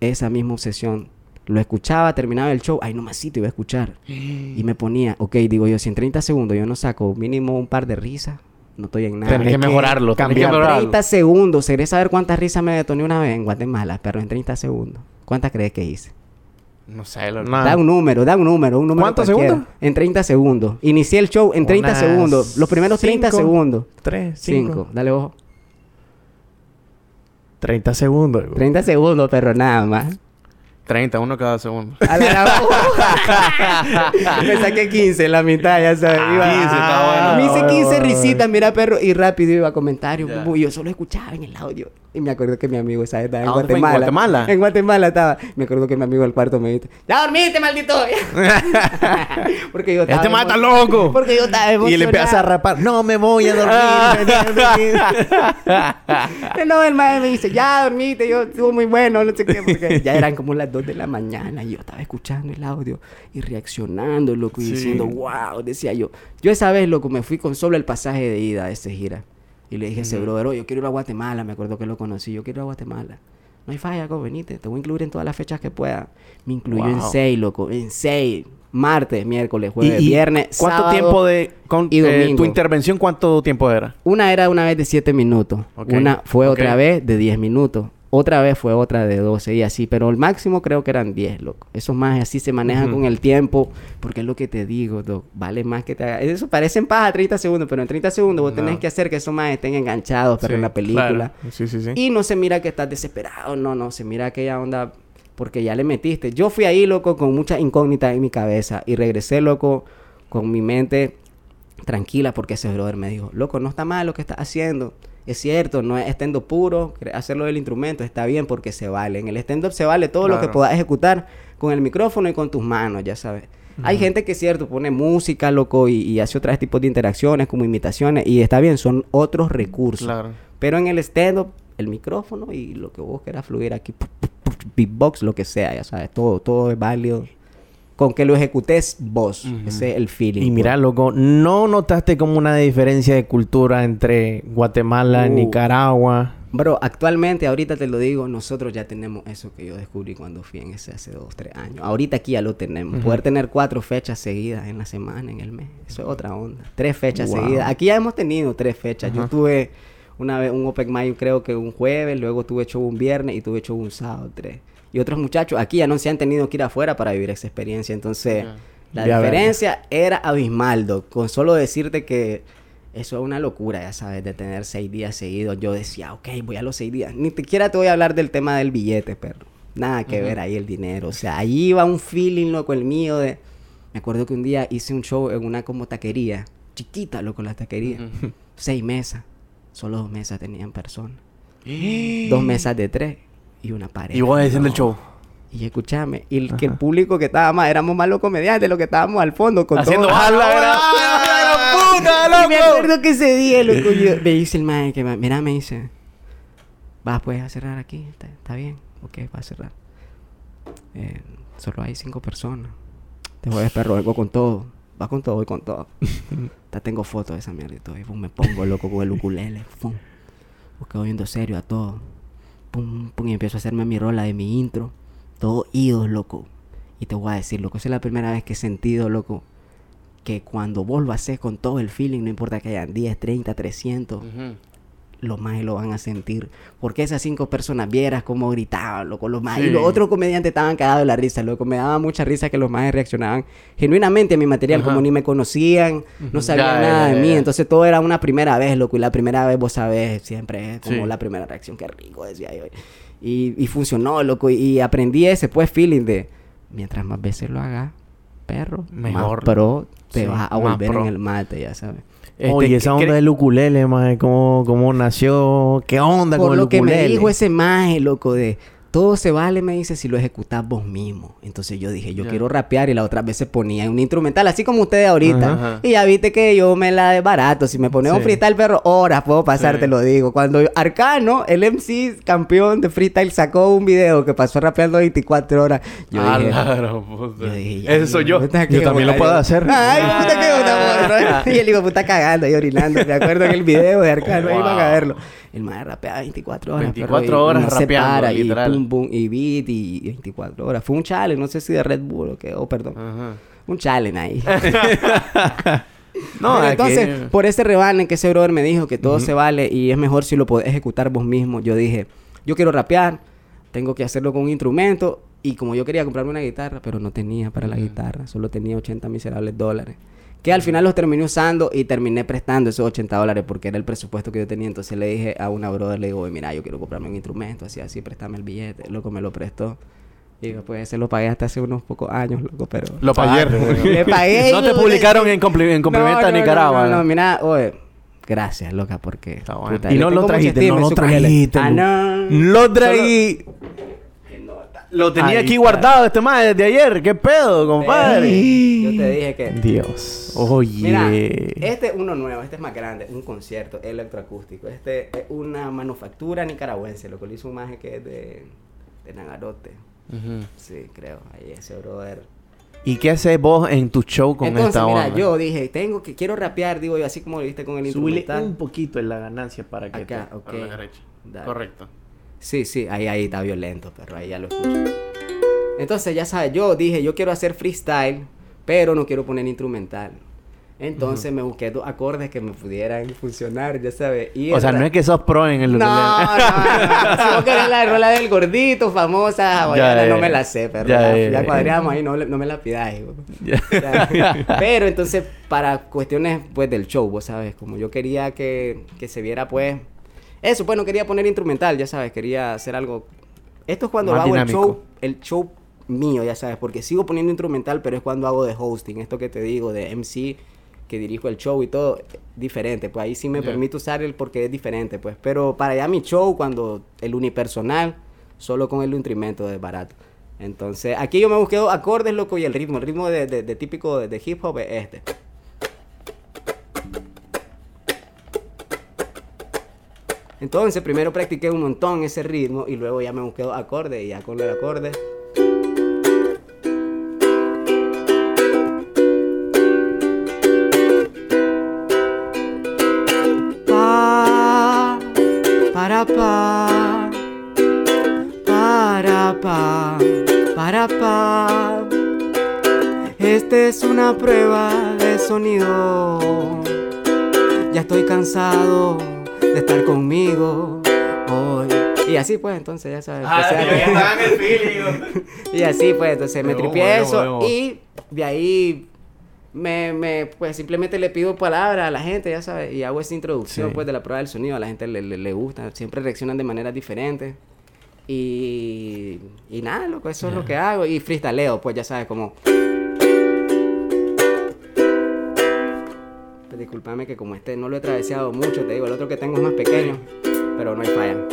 Esa misma obsesión. Lo escuchaba, terminaba el show, ay, no más iba a escuchar. Y me ponía, ok, digo yo, si en 30 segundos yo no saco mínimo un par de risas, no estoy en nada. Tenés que mejorarlo, Cambiar mejorarlo. 30 segundos. ¿Querés saber cuántas risas me detoné una vez en Guatemala? Pero en 30 segundos. ¿Cuántas crees que hice? No sé. Nah. Da un número, da un número, un número. ¿Cuántos cualquiera. segundos? En 30 segundos. Inicié el show en 30 Unas segundos. Los primeros 30 cinco, segundos. Tres, cinco. 5. Dale ojo. 30 segundos. güey. 30 segundos, pero nada más. 30, uno cada segundo. A la Me saqué 15, la mitad, ya sabes. Ah, Iba- 15, está bueno. Me hice Ay, 15 ay. risitas, mira, perro. Y rápido iba a comentarios. Ya. bu- Y yo solo escuchaba en el audio. Y me acuerdo que mi amigo, ¿sabes? Estaba en ¿A dónde fue? ¿En Guatemala. En Guatemala estaba. Me acuerdo que mi amigo del cuarto me dijo: ¡Ya dormiste, maldito! Porque yo estaba. Este emo- loco. Porque yo estaba Y le emocionado. empieza a rapar. No me voy a dormir. No, el maestro me dice, ya dormiste, yo estuvo muy bueno, no sé qué, porque ya eran como las 2 de la mañana y yo estaba escuchando el audio y reaccionando, loco, y Sí. diciendo, wow, decía yo. Yo esa vez, loco, me fui con solo el pasaje de ida a ese gira. Y le dije a ese brother, "Oh, yo quiero ir a Guatemala, me acuerdo que lo conocí, yo quiero ir a Guatemala. No hay falla, go, venite, te voy a incluir en todas las fechas que pueda. Me incluyó en. 6, loco, en 6. Martes, miércoles, jueves, ¿Y- y viernes, ¿Cuánto sábado. tiempo de... con- y eh, tu intervención, cuánto tiempo era? Una era una vez de 7 minutos. Una fue otra vez de 10 minutos. Otra vez fue otra de 12 y así. Pero el máximo creo que eran 10, loco. Esos más así se manejan con el tiempo. Porque es lo que te digo, doc. Vale más que te haga. Eso parecen paja 30 segundos. Pero en 30 segundos vos tenés que hacer que esos más estén enganchados pero Sí, en la película. claro. Sí, sí, sí. Y no se mira que estás desesperado. No, no. Se mira aquella onda porque ya le metiste. Yo fui ahí, loco, con muchas incógnitas en mi cabeza. Y regresé, loco, con mi mente tranquila porque ese brother me dijo, loco, no está mal lo que estás haciendo. Es cierto, no es estendo puro, hacerlo del instrumento está bien porque se vale. En el stand-up se vale todo lo que puedas ejecutar con el micrófono y con tus manos, ya sabes. Hay gente que es cierto, pone música, loco, y, y hace otros tipos de interacciones como imitaciones y está bien, son otros recursos. Claro. Pero en el stand-up, el micrófono y lo que vos quieras fluir aquí, beatbox, lo que sea, ya sabes, todo, todo es válido. Con que lo ejecutes vos, ese es el feeling. Y mira, pues. loco, ¿no notaste como una diferencia de cultura entre Guatemala, Uh. Nicaragua? Bro, actualmente, ahorita te lo digo, nosotros ya tenemos eso que yo descubrí cuando fui en ese hace dos, tres años. Ahorita aquí ya lo tenemos. Poder tener cuatro fechas seguidas en la semana, en el mes. Eso es otra onda. Tres fechas Wow. seguidas. Aquí ya hemos tenido tres fechas. Yo tuve una vez un Open Mic, creo que un jueves, luego tuve show un viernes y tuve show un sábado, tres. Y otros muchachos aquí ya no se han tenido que ir afuera para vivir esa experiencia. Entonces, Ya. la Ya, diferencia era abismal, doc. Con solo decirte que eso es una locura, ya sabes, de tener seis días seguidos. Yo decía, ok, voy a los seis días. Ni siquiera te voy a hablar del tema del billete, perro. Nada que ver ahí el dinero. O sea, ahí iba un feeling, loco, el mío de... Me acuerdo que un día hice un show en una como taquería. Chiquita, loco, la taquería. Seis mesas. Solo dos mesas tenían personas. Dos mesas de tres y una pared. Y vos diciendo el show. Y escúchame, y el, que el público que estaba más, éramos más los comediantes, los que estábamos al fondo con Haciendo todo. ¡A la gran- ¡A la gran puta, Y me loco! acuerdo que ese día, loco, yo, me dice el man, que mira, me dice, vas pues a cerrar aquí, está, está bien, ok, va a cerrar. Eh, solo hay cinco personas. Te voy a perro, vengo con todo. Va con todo, voy con todo. Hasta tengo fotos de esa mierda y todo. Y pum, me pongo loco con el ukulele. Pum. Busco viendo serio a todo. Pum, pum, y empiezo a hacerme mi rola de mi intro. Todo idos, loco. Y te voy a decir, loco, esa es la primera vez que he sentido, loco, que cuando vos lo haces con todo el feeling, no importa que hayan 10, 30, 300, los más lo van a sentir. Porque esas cinco personas vieras cómo gritaban, loco, los más. Y Sí. los otros comediantes estaban cagados de la risa, loco. Me daba mucha risa que los más reaccionaban genuinamente a mi material, Ajá. como ni me conocían, no sabían Ya, nada ya, de mí. ya. Entonces todo era una primera vez, loco. Y la primera vez, vos sabés, siempre es como Sí. la primera reacción. Qué rico, decía yo. Y, y funcionó, loco. Y aprendí ese, pues, feeling de mientras más veces lo hagas, perro, Mejor. más pro te Sí, vas a volver pro. en el mate, ya sabes. Este, Oye, esa ¿qué onda del ukulele, maje, ¿cómo, cómo nació? ¿Qué onda Por con el lo que ukulele? me dijo ese maje, loco, de todo se vale, me dice, si lo ejecutas vos mismo. Entonces yo dije, yo quiero rapear y la otra vez se ponía un instrumental, así como ustedes ahorita. Ajá. Y ya viste que yo me la de barato. Si me ponía un freestyle, perro, horas puedo pasar, Sí. te lo digo. Cuando Arcano, el MC campeón de freestyle, sacó un video que pasó rapeando 24 horas, yo Ah, dije... gran puta. Yo dije, soy yo. puta, Yo también lo puedo hacer. Ay, puta, qué puta. Y el hijo puta cagando y orinando. Me acuerdo en el video de Arcano, ahí Wow. van a verlo. El más rapea 24 horas. 24 perro, y horas no se rapeando, para, literal. Y pum, pum, y beat y 24 horas. Fue un challenge, no sé si de Red Bull o qué, oh, perdón. Ajá. Un challenge ahí. No, entonces, por ese rebane que ese brother me dijo que todo se vale y es mejor si lo podés ejecutar vos mismo, yo dije, yo quiero rapear, tengo que hacerlo con un instrumento y como yo quería comprarme una guitarra, pero no tenía para la guitarra, solo tenía 80 miserables dólares. Que al final los terminé usando y terminé prestando esos 80 dólares porque era el presupuesto que yo tenía. Entonces le dije a una brother, le digo, "Oye, mira, yo quiero comprarme un instrumento, así, así, préstame el billete. Loco, me lo prestó. Y después se lo pagué hasta hace unos pocos años, loco, pero... Lo. Le pagué. No te publicaron en, compli- en cumplimiento no, a no, Nicaragua. No, no, no, mira, oye, gracias, loca, porque. Está bueno. puta, Y no lo trajiste, estima no lo trajiste, Ah, no. Lo traí. Lo tenía Ahí aquí está. guardado este más desde ayer. ¿Qué pedo, compadre? Yo te dije que. Dios. Oye. Mira, este es uno nuevo, este es más grande, un concierto electroacústico. Este es una manufactura nicaragüense, lo que lo hizo un maje que es de, de Nagarote. Sí, creo, ahí ese brother. ¿Y qué haces vos en tu show con Entonces, esta mira, onda? yo dije, tengo que, quiero rapear, digo yo, así como lo viste con el Subile instrumental. un poquito en la ganancia para que Acá, te- ok. Por la derecha. Dale. Correcto. Sí, sí, ahí, ahí está violento, pero ahí ya lo escucho. Entonces, ya sabes, yo dije, yo quiero hacer freestyle, pero no quiero poner instrumental. Entonces me busqué dos acordes que me pudieran funcionar, ya sabes. Y O sea, no es que sos pro en el No, no, no, no. Vos querés la rola del gordito, famosa, hawaiana, ya, no me la sé, pero ya, ya, ya, cuadreamos ahí, no, no me la pidáis. Pero entonces, para cuestiones pues del show, vos sabes, como yo quería que, que se viera pues... Eso, pues no quería poner instrumental, ya sabes, quería hacer algo... Esto es cuando Más hago dinámico. el show, el show mío, ya sabes, porque sigo poniendo instrumental, pero es cuando hago de hosting, esto que te digo, de MC, que dirijo el show y todo, diferente, pues ahí sí me Ya. permite usar el porque es diferente, pues. Pero para allá mi show, cuando el unipersonal, solo con el instrumento de barato. Entonces, aquí yo me busqué acordes, loco, y el ritmo. El ritmo de, de- de típico de, de hip hop es este. Entonces, primero practiqué un montón ese ritmo y luego ya me busqué dos acordes y ya con el acorde. Pa, para pa, para pa, para pa. Esta es una prueba de sonido. Ya estoy cansado de estar conmigo hoy. Y así pues, entonces ya sabes. Ah, empecé a- en el y así pues, entonces me tripié eso y de ahí me, me, pues simplemente le pido palabras a la gente, ya sabes, y hago esa introducción Sí. pues de la prueba del sonido, a la gente le, le, le gusta, siempre reaccionan de maneras diferentes. Y, y nada, loco, eso es lo que hago. Y freestyleo, pues ya sabes, como... Discúlpame que como este no lo he traveseado mucho, te digo, el otro que tengo es más pequeño, pero no hay falla.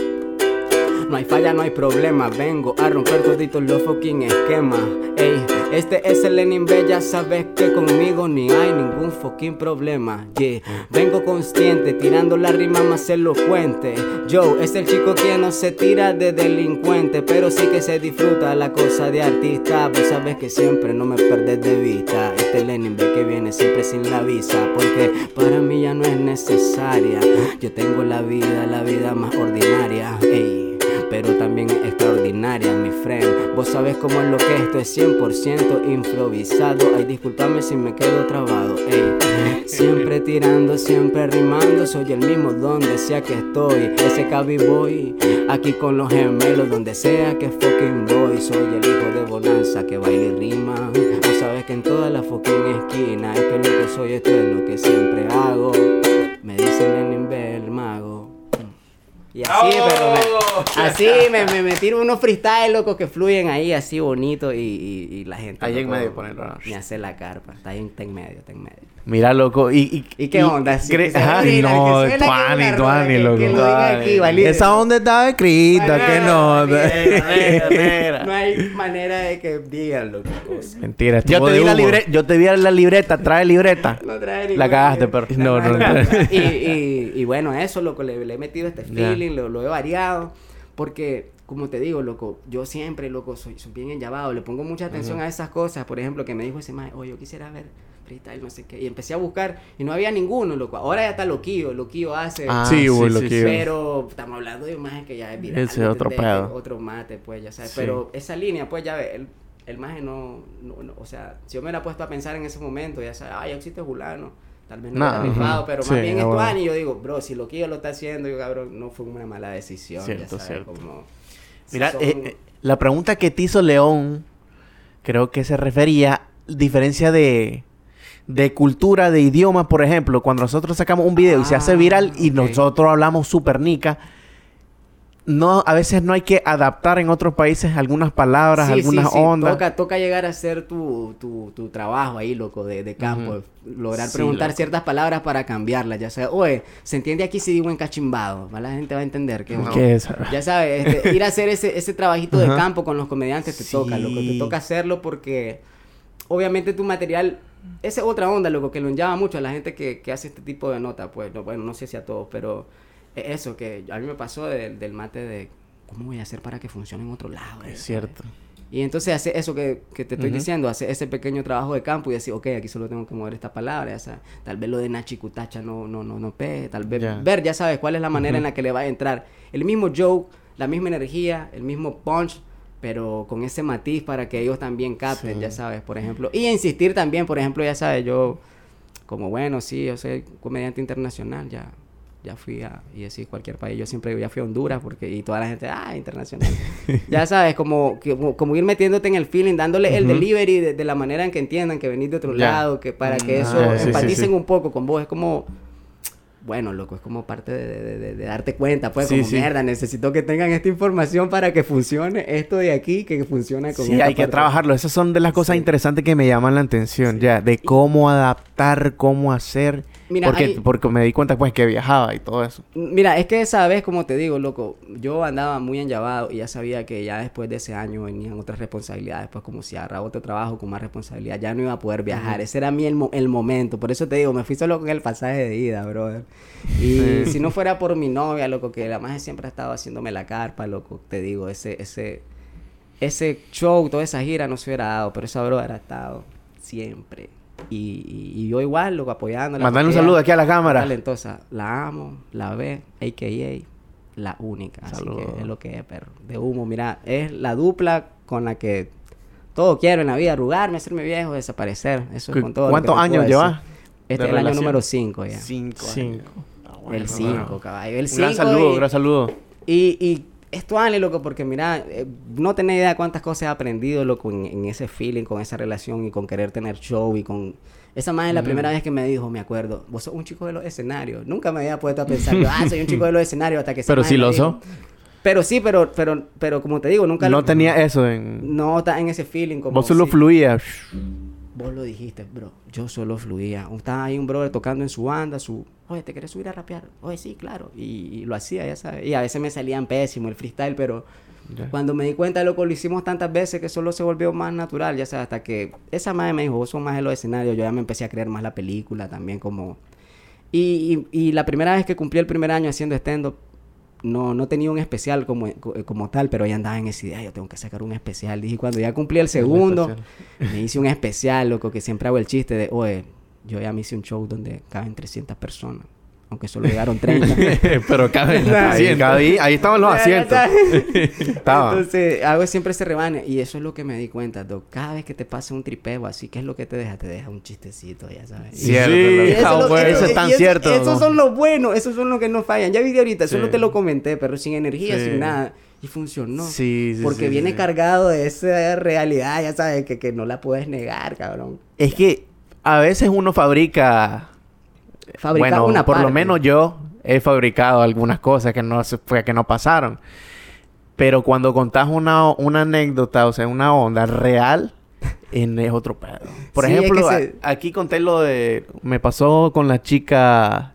No hay falla, no hay problema. Vengo a romper toditos los fucking esquemas. Ey, este es el Lenin B, ya sabes que conmigo ni hay ningún fucking problema. Yeah, vengo consciente, tirando la rima más elocuente. Joe es el chico que no se tira de delincuente, pero sí que se disfruta la cosa de artista. Vos sabes que siempre no me perdes de vista. Este Lenin B que viene siempre sin la visa, porque para mí ya no es necesaria. Yo tengo la vida, la vida más ordinaria. Ey, pero también extraordinaria, mi friend. Vos sabes cómo es lo que esto es 100% improvisado. Ay, discúlpame si me quedo trabado. Ey, siempre tirando, siempre rimando. Soy el mismo donde sea que estoy. Ese cabi boy, aquí con los gemelos, donde sea que fucking voy. Soy el hijo de Bonanza que baila y rima. Vos sabes que en toda la fucking esquina, esto es lo que soy, esto es lo que siempre hago. Me dicen el mago. Y así, pero me, así me, me, me tiro unos freestyle locos que fluyen ahí así bonito y, y, y la gente. Ahí en medio ponerlo. Me hace la carpa. Está ahí, está en medio, está en medio. Mira, loco. ¿Y, y, ¿Y qué onda? Sí, cre- Ajá, no, tuani, tuani, loco. que lo diga aquí, valiente. Esa onda estaba escrita, que no. No hay manera de que digan lo que cosa. Mentira, Yo te, vi la humo. libre- yo te vi la libreta, trae libreta. No trae La ninguna cagaste, pero- no, no, no. y, y, y bueno, eso, loco, le, le he metido este feeling, lo, lo he variado. Porque, como te digo, loco, yo siempre, loco, soy, soy bien enllavado. Le pongo mucha atención a esas cosas. Por ejemplo, que me dijo ese man, oye, yo quisiera ver freestyle, no sé qué. Y empecé a buscar y no había ninguno, loco. Ahora ya está Loquillo. Loquillo hace... Ah, sí, iba. Pero estamos hablando de un maje que ya es viral. Ese es otro pedo. Otro mate, pues, ya sabes. Sí. Pero esa línea, pues, ya ves, el, el maje no, no, no- O sea, si yo me hubiera puesto a pensar en ese momento, ya sabes, ay, ya existe Julano. Tal vez no Nah, rifado, ujú. pero Sí, más bien ah, es bueno. Y yo digo, bro, si lo que yo lo está haciendo, yo, cabrón, no fue una mala decisión. Cierto, ya sabes, cierto. como- Mira, son- eh, eh, la pregunta que te hizo León, creo que se refería diferencia de, de cultura, de idioma, por ejemplo, cuando nosotros sacamos un video y se hace Ah, viral y ok. nosotros hablamos super nica, no, a veces no hay que adaptar en otros países algunas palabras, Sí, algunas sí, ondas. Toca, toca llegar a hacer tu, tu, tu trabajo ahí, loco, de, de campo. Lograr Sí, preguntar loco. ciertas palabras para cambiarlas. Ya sabes, oye, se entiende aquí si digo encachimbado. ¿va? La gente va a entender que... ¿Qué es? Ya sabes, este, ir a hacer ese, ese trabajito de campo con los comediantes te toca, loco. Te toca hacerlo porque obviamente tu material... Esa es otra onda, loco, que lo llama mucho a la gente que, que hace este tipo de nota. Pues, no, bueno, no sé si a todos, pero es eso que a mí me pasó del- del mate de... ¿Cómo voy a hacer para que funcione en otro lado? Es cierto. y entonces hace eso que, que te estoy diciendo, hace ese pequeño trabajo de campo y decir, ok, aquí solo tengo que mover esta palabra, sabes. Tal vez lo de Nachi Cutacha no, no, no, no pegue, tal vez ver, ya sabes, cuál es la manera en la que le va a entrar. El mismo joke, la misma energía, el mismo punch, pero con ese matiz para que ellos también capten, Sí. ya sabes, por ejemplo. Y insistir también, por ejemplo, ya sabes, yo, como bueno, sí, yo soy comediante internacional, ya. Ya fui a, y decir cualquier país, yo siempre digo, ya fui a Honduras, porque, y toda la gente, ah, internacional. ya sabes, como, como, como ir metiéndote en el feeling, dándole el delivery de, de la manera en que entiendan que venís de otro lado, que para que Ah, eso sí, empaticen sí. un poco con vos, es como, bueno, loco, es como parte de, de- de- de darte cuenta, pues, Sí, como sí. mierda, necesito que tengan esta información para que funcione esto de aquí, que funcione con Sí, esta hay que trabajarlo. Esas son de las cosas Sí. interesantes que me llaman la atención, ya, de cómo adaptar, cómo hacer. Mira, porque, hay- porque me di cuenta, pues, que viajaba y todo eso. Mira, es que esa vez, como te digo, loco, yo andaba muy enllavado y ya sabía que ya después de ese año venían otras responsabilidades, pues como si agarraba otro trabajo con más responsabilidad, ya no iba a poder viajar. Ese era mi el, mo- el momento. Por eso te digo, me fui solo con el pasaje de ida, brother. Y si no fuera por mi novia, loco, que la más siempre ha estado haciéndome la carpa, loco, te digo, ese, ese, ese show, toda esa gira no se hubiera dado, pero esa brother ha estado siempre. Y, yo igual, loco, apoyándola. Mandarle un saludo aquí a la cámara. talentosa. La amo, la ve, a.k.a. la única. Así Saludos. que es lo que es, perro. De humo, mira, es la dupla con la que todo quiero en la vida. Arrugarme, hacerme viejo, desaparecer. Eso es ¿Cu- con todo. ¿Cuántos años llevas Este es el año número 5 ya. Cinco. Cinco. el 5, caballo. El Un gran 5 saludo, y, gran saludo. y, y esto Ale, loco, porque mira, eh, no tenés idea cuántas cosas he aprendido, loco, en, en ese feeling, con esa relación y con querer tener show y con... Esa más es la primera vez que me dijo, me acuerdo, vos sos un chico de los escenarios. Nunca me había puesto a pensar, yo, ah, soy un chico de los escenarios hasta que Pero sí lo sos. Pero sí, pero, pero, pero como te digo, nunca No lo- tenía eso en... No está en ese feeling como... Vos solo sí. fluías. Vos lo dijiste, bro. Yo solo fluía. Estaba ahí un brother tocando en su banda, su... Oye, ¿te querés subir a rapear? Oye, sí, claro. Y, y lo hacía, ya sabes. Y a veces me salían pésimo el freestyle, pero... Cuando me di cuenta de lo que lo hicimos tantas veces que solo se volvió más natural, ya sabes, hasta que esa madre me dijo, vos sos más de los escenarios, yo ya me empecé a creer más la película también como... Y, y, y la primera vez que cumplí el primer año haciendo stand-up, no, no tenía un especial como, como tal, pero ya andaba en esa idea, yo tengo que sacar un especial. Dije, cuando ya cumplí el segundo, me hice un especial, loco, que siempre hago el chiste de, oye, yo ya me hice un show donde caben 300 personas, aunque solo llegaron 30. Pero cabe en Ahí, asiento. Ahí, ahí estaban los asientos. Estaba. Entonces, hago siempre ese rebane. Y eso es lo que me di cuenta, Doc. Cada vez que te pasa un tripeo así, ¿qué es lo que te deja? Te deja un chistecito, ya sabes. Cierto, Sí, eso, lo- bueno. eso es tan y cierto, Esos ¿no? son los buenos, esos son los que no fallan. Ya vi ahorita, solo Sí. te lo comenté, pero sin energía, Sí. sin nada. Y funcionó. Sí, sí, Porque sí, viene sí. cargado de esa realidad, ya sabes, que, que no la puedes negar, cabrón. Es que a veces uno fabrica. Fabricar bueno, una por lo menos yo he fabricado algunas cosas que no fue, que no pasaron. Pero cuando contás una, una anécdota, o sea, una onda real, en, es otro pedo. Por Sí, es ejemplo, que se- a- aquí conté lo de. Me pasó con la chica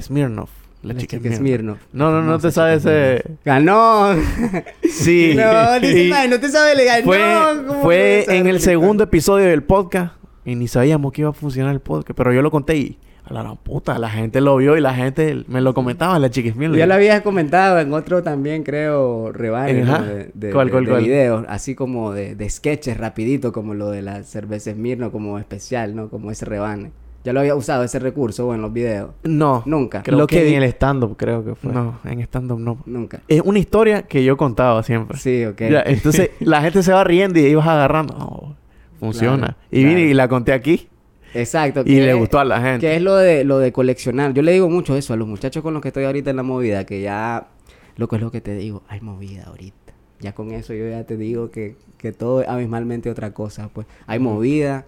Smirnov. La, La chica, chica Smirnov. Smirnoff. No, no, no te sabes ese. ¡Ganó! Sí. No, dice, Y "Mae, no te sabe legal. fue no, ¿cómo fue en el segundo episodio del podcast. Y ni sabíamos que iba a funcionar el podcast. Pero yo lo conté y. A la puta, la gente lo vio y la gente me lo comentaba, la Smirnoff. Ya lo habías comentado en otro también, creo. ¿no? de, de, ¿Cuál, de- cuál, de cuál? videos, así como de, de sketches rapidito, como lo de la cerveza Smirno, como especial, ¿no? Como ese rebane. Ya lo había usado ese recurso en los videos. No. Nunca. Creo lo que, que en el stand-up creo que fue. No, en stand-up no. Nunca. Es una historia que yo contaba siempre. Sí, ok. Ya, entonces la gente se va riendo y ibas agarrando. No, funciona. Claro, y vine y la conté aquí Exacto. y le es- gustó a la gente. Que es lo de, lo de coleccionar. Yo le digo mucho eso a los muchachos con los que estoy ahorita en la movida, que ya, lo que es lo que te digo, hay movida ahorita. Ya con eso yo ya te digo que, que todo es abismalmente otra cosa, pues. Hay movida.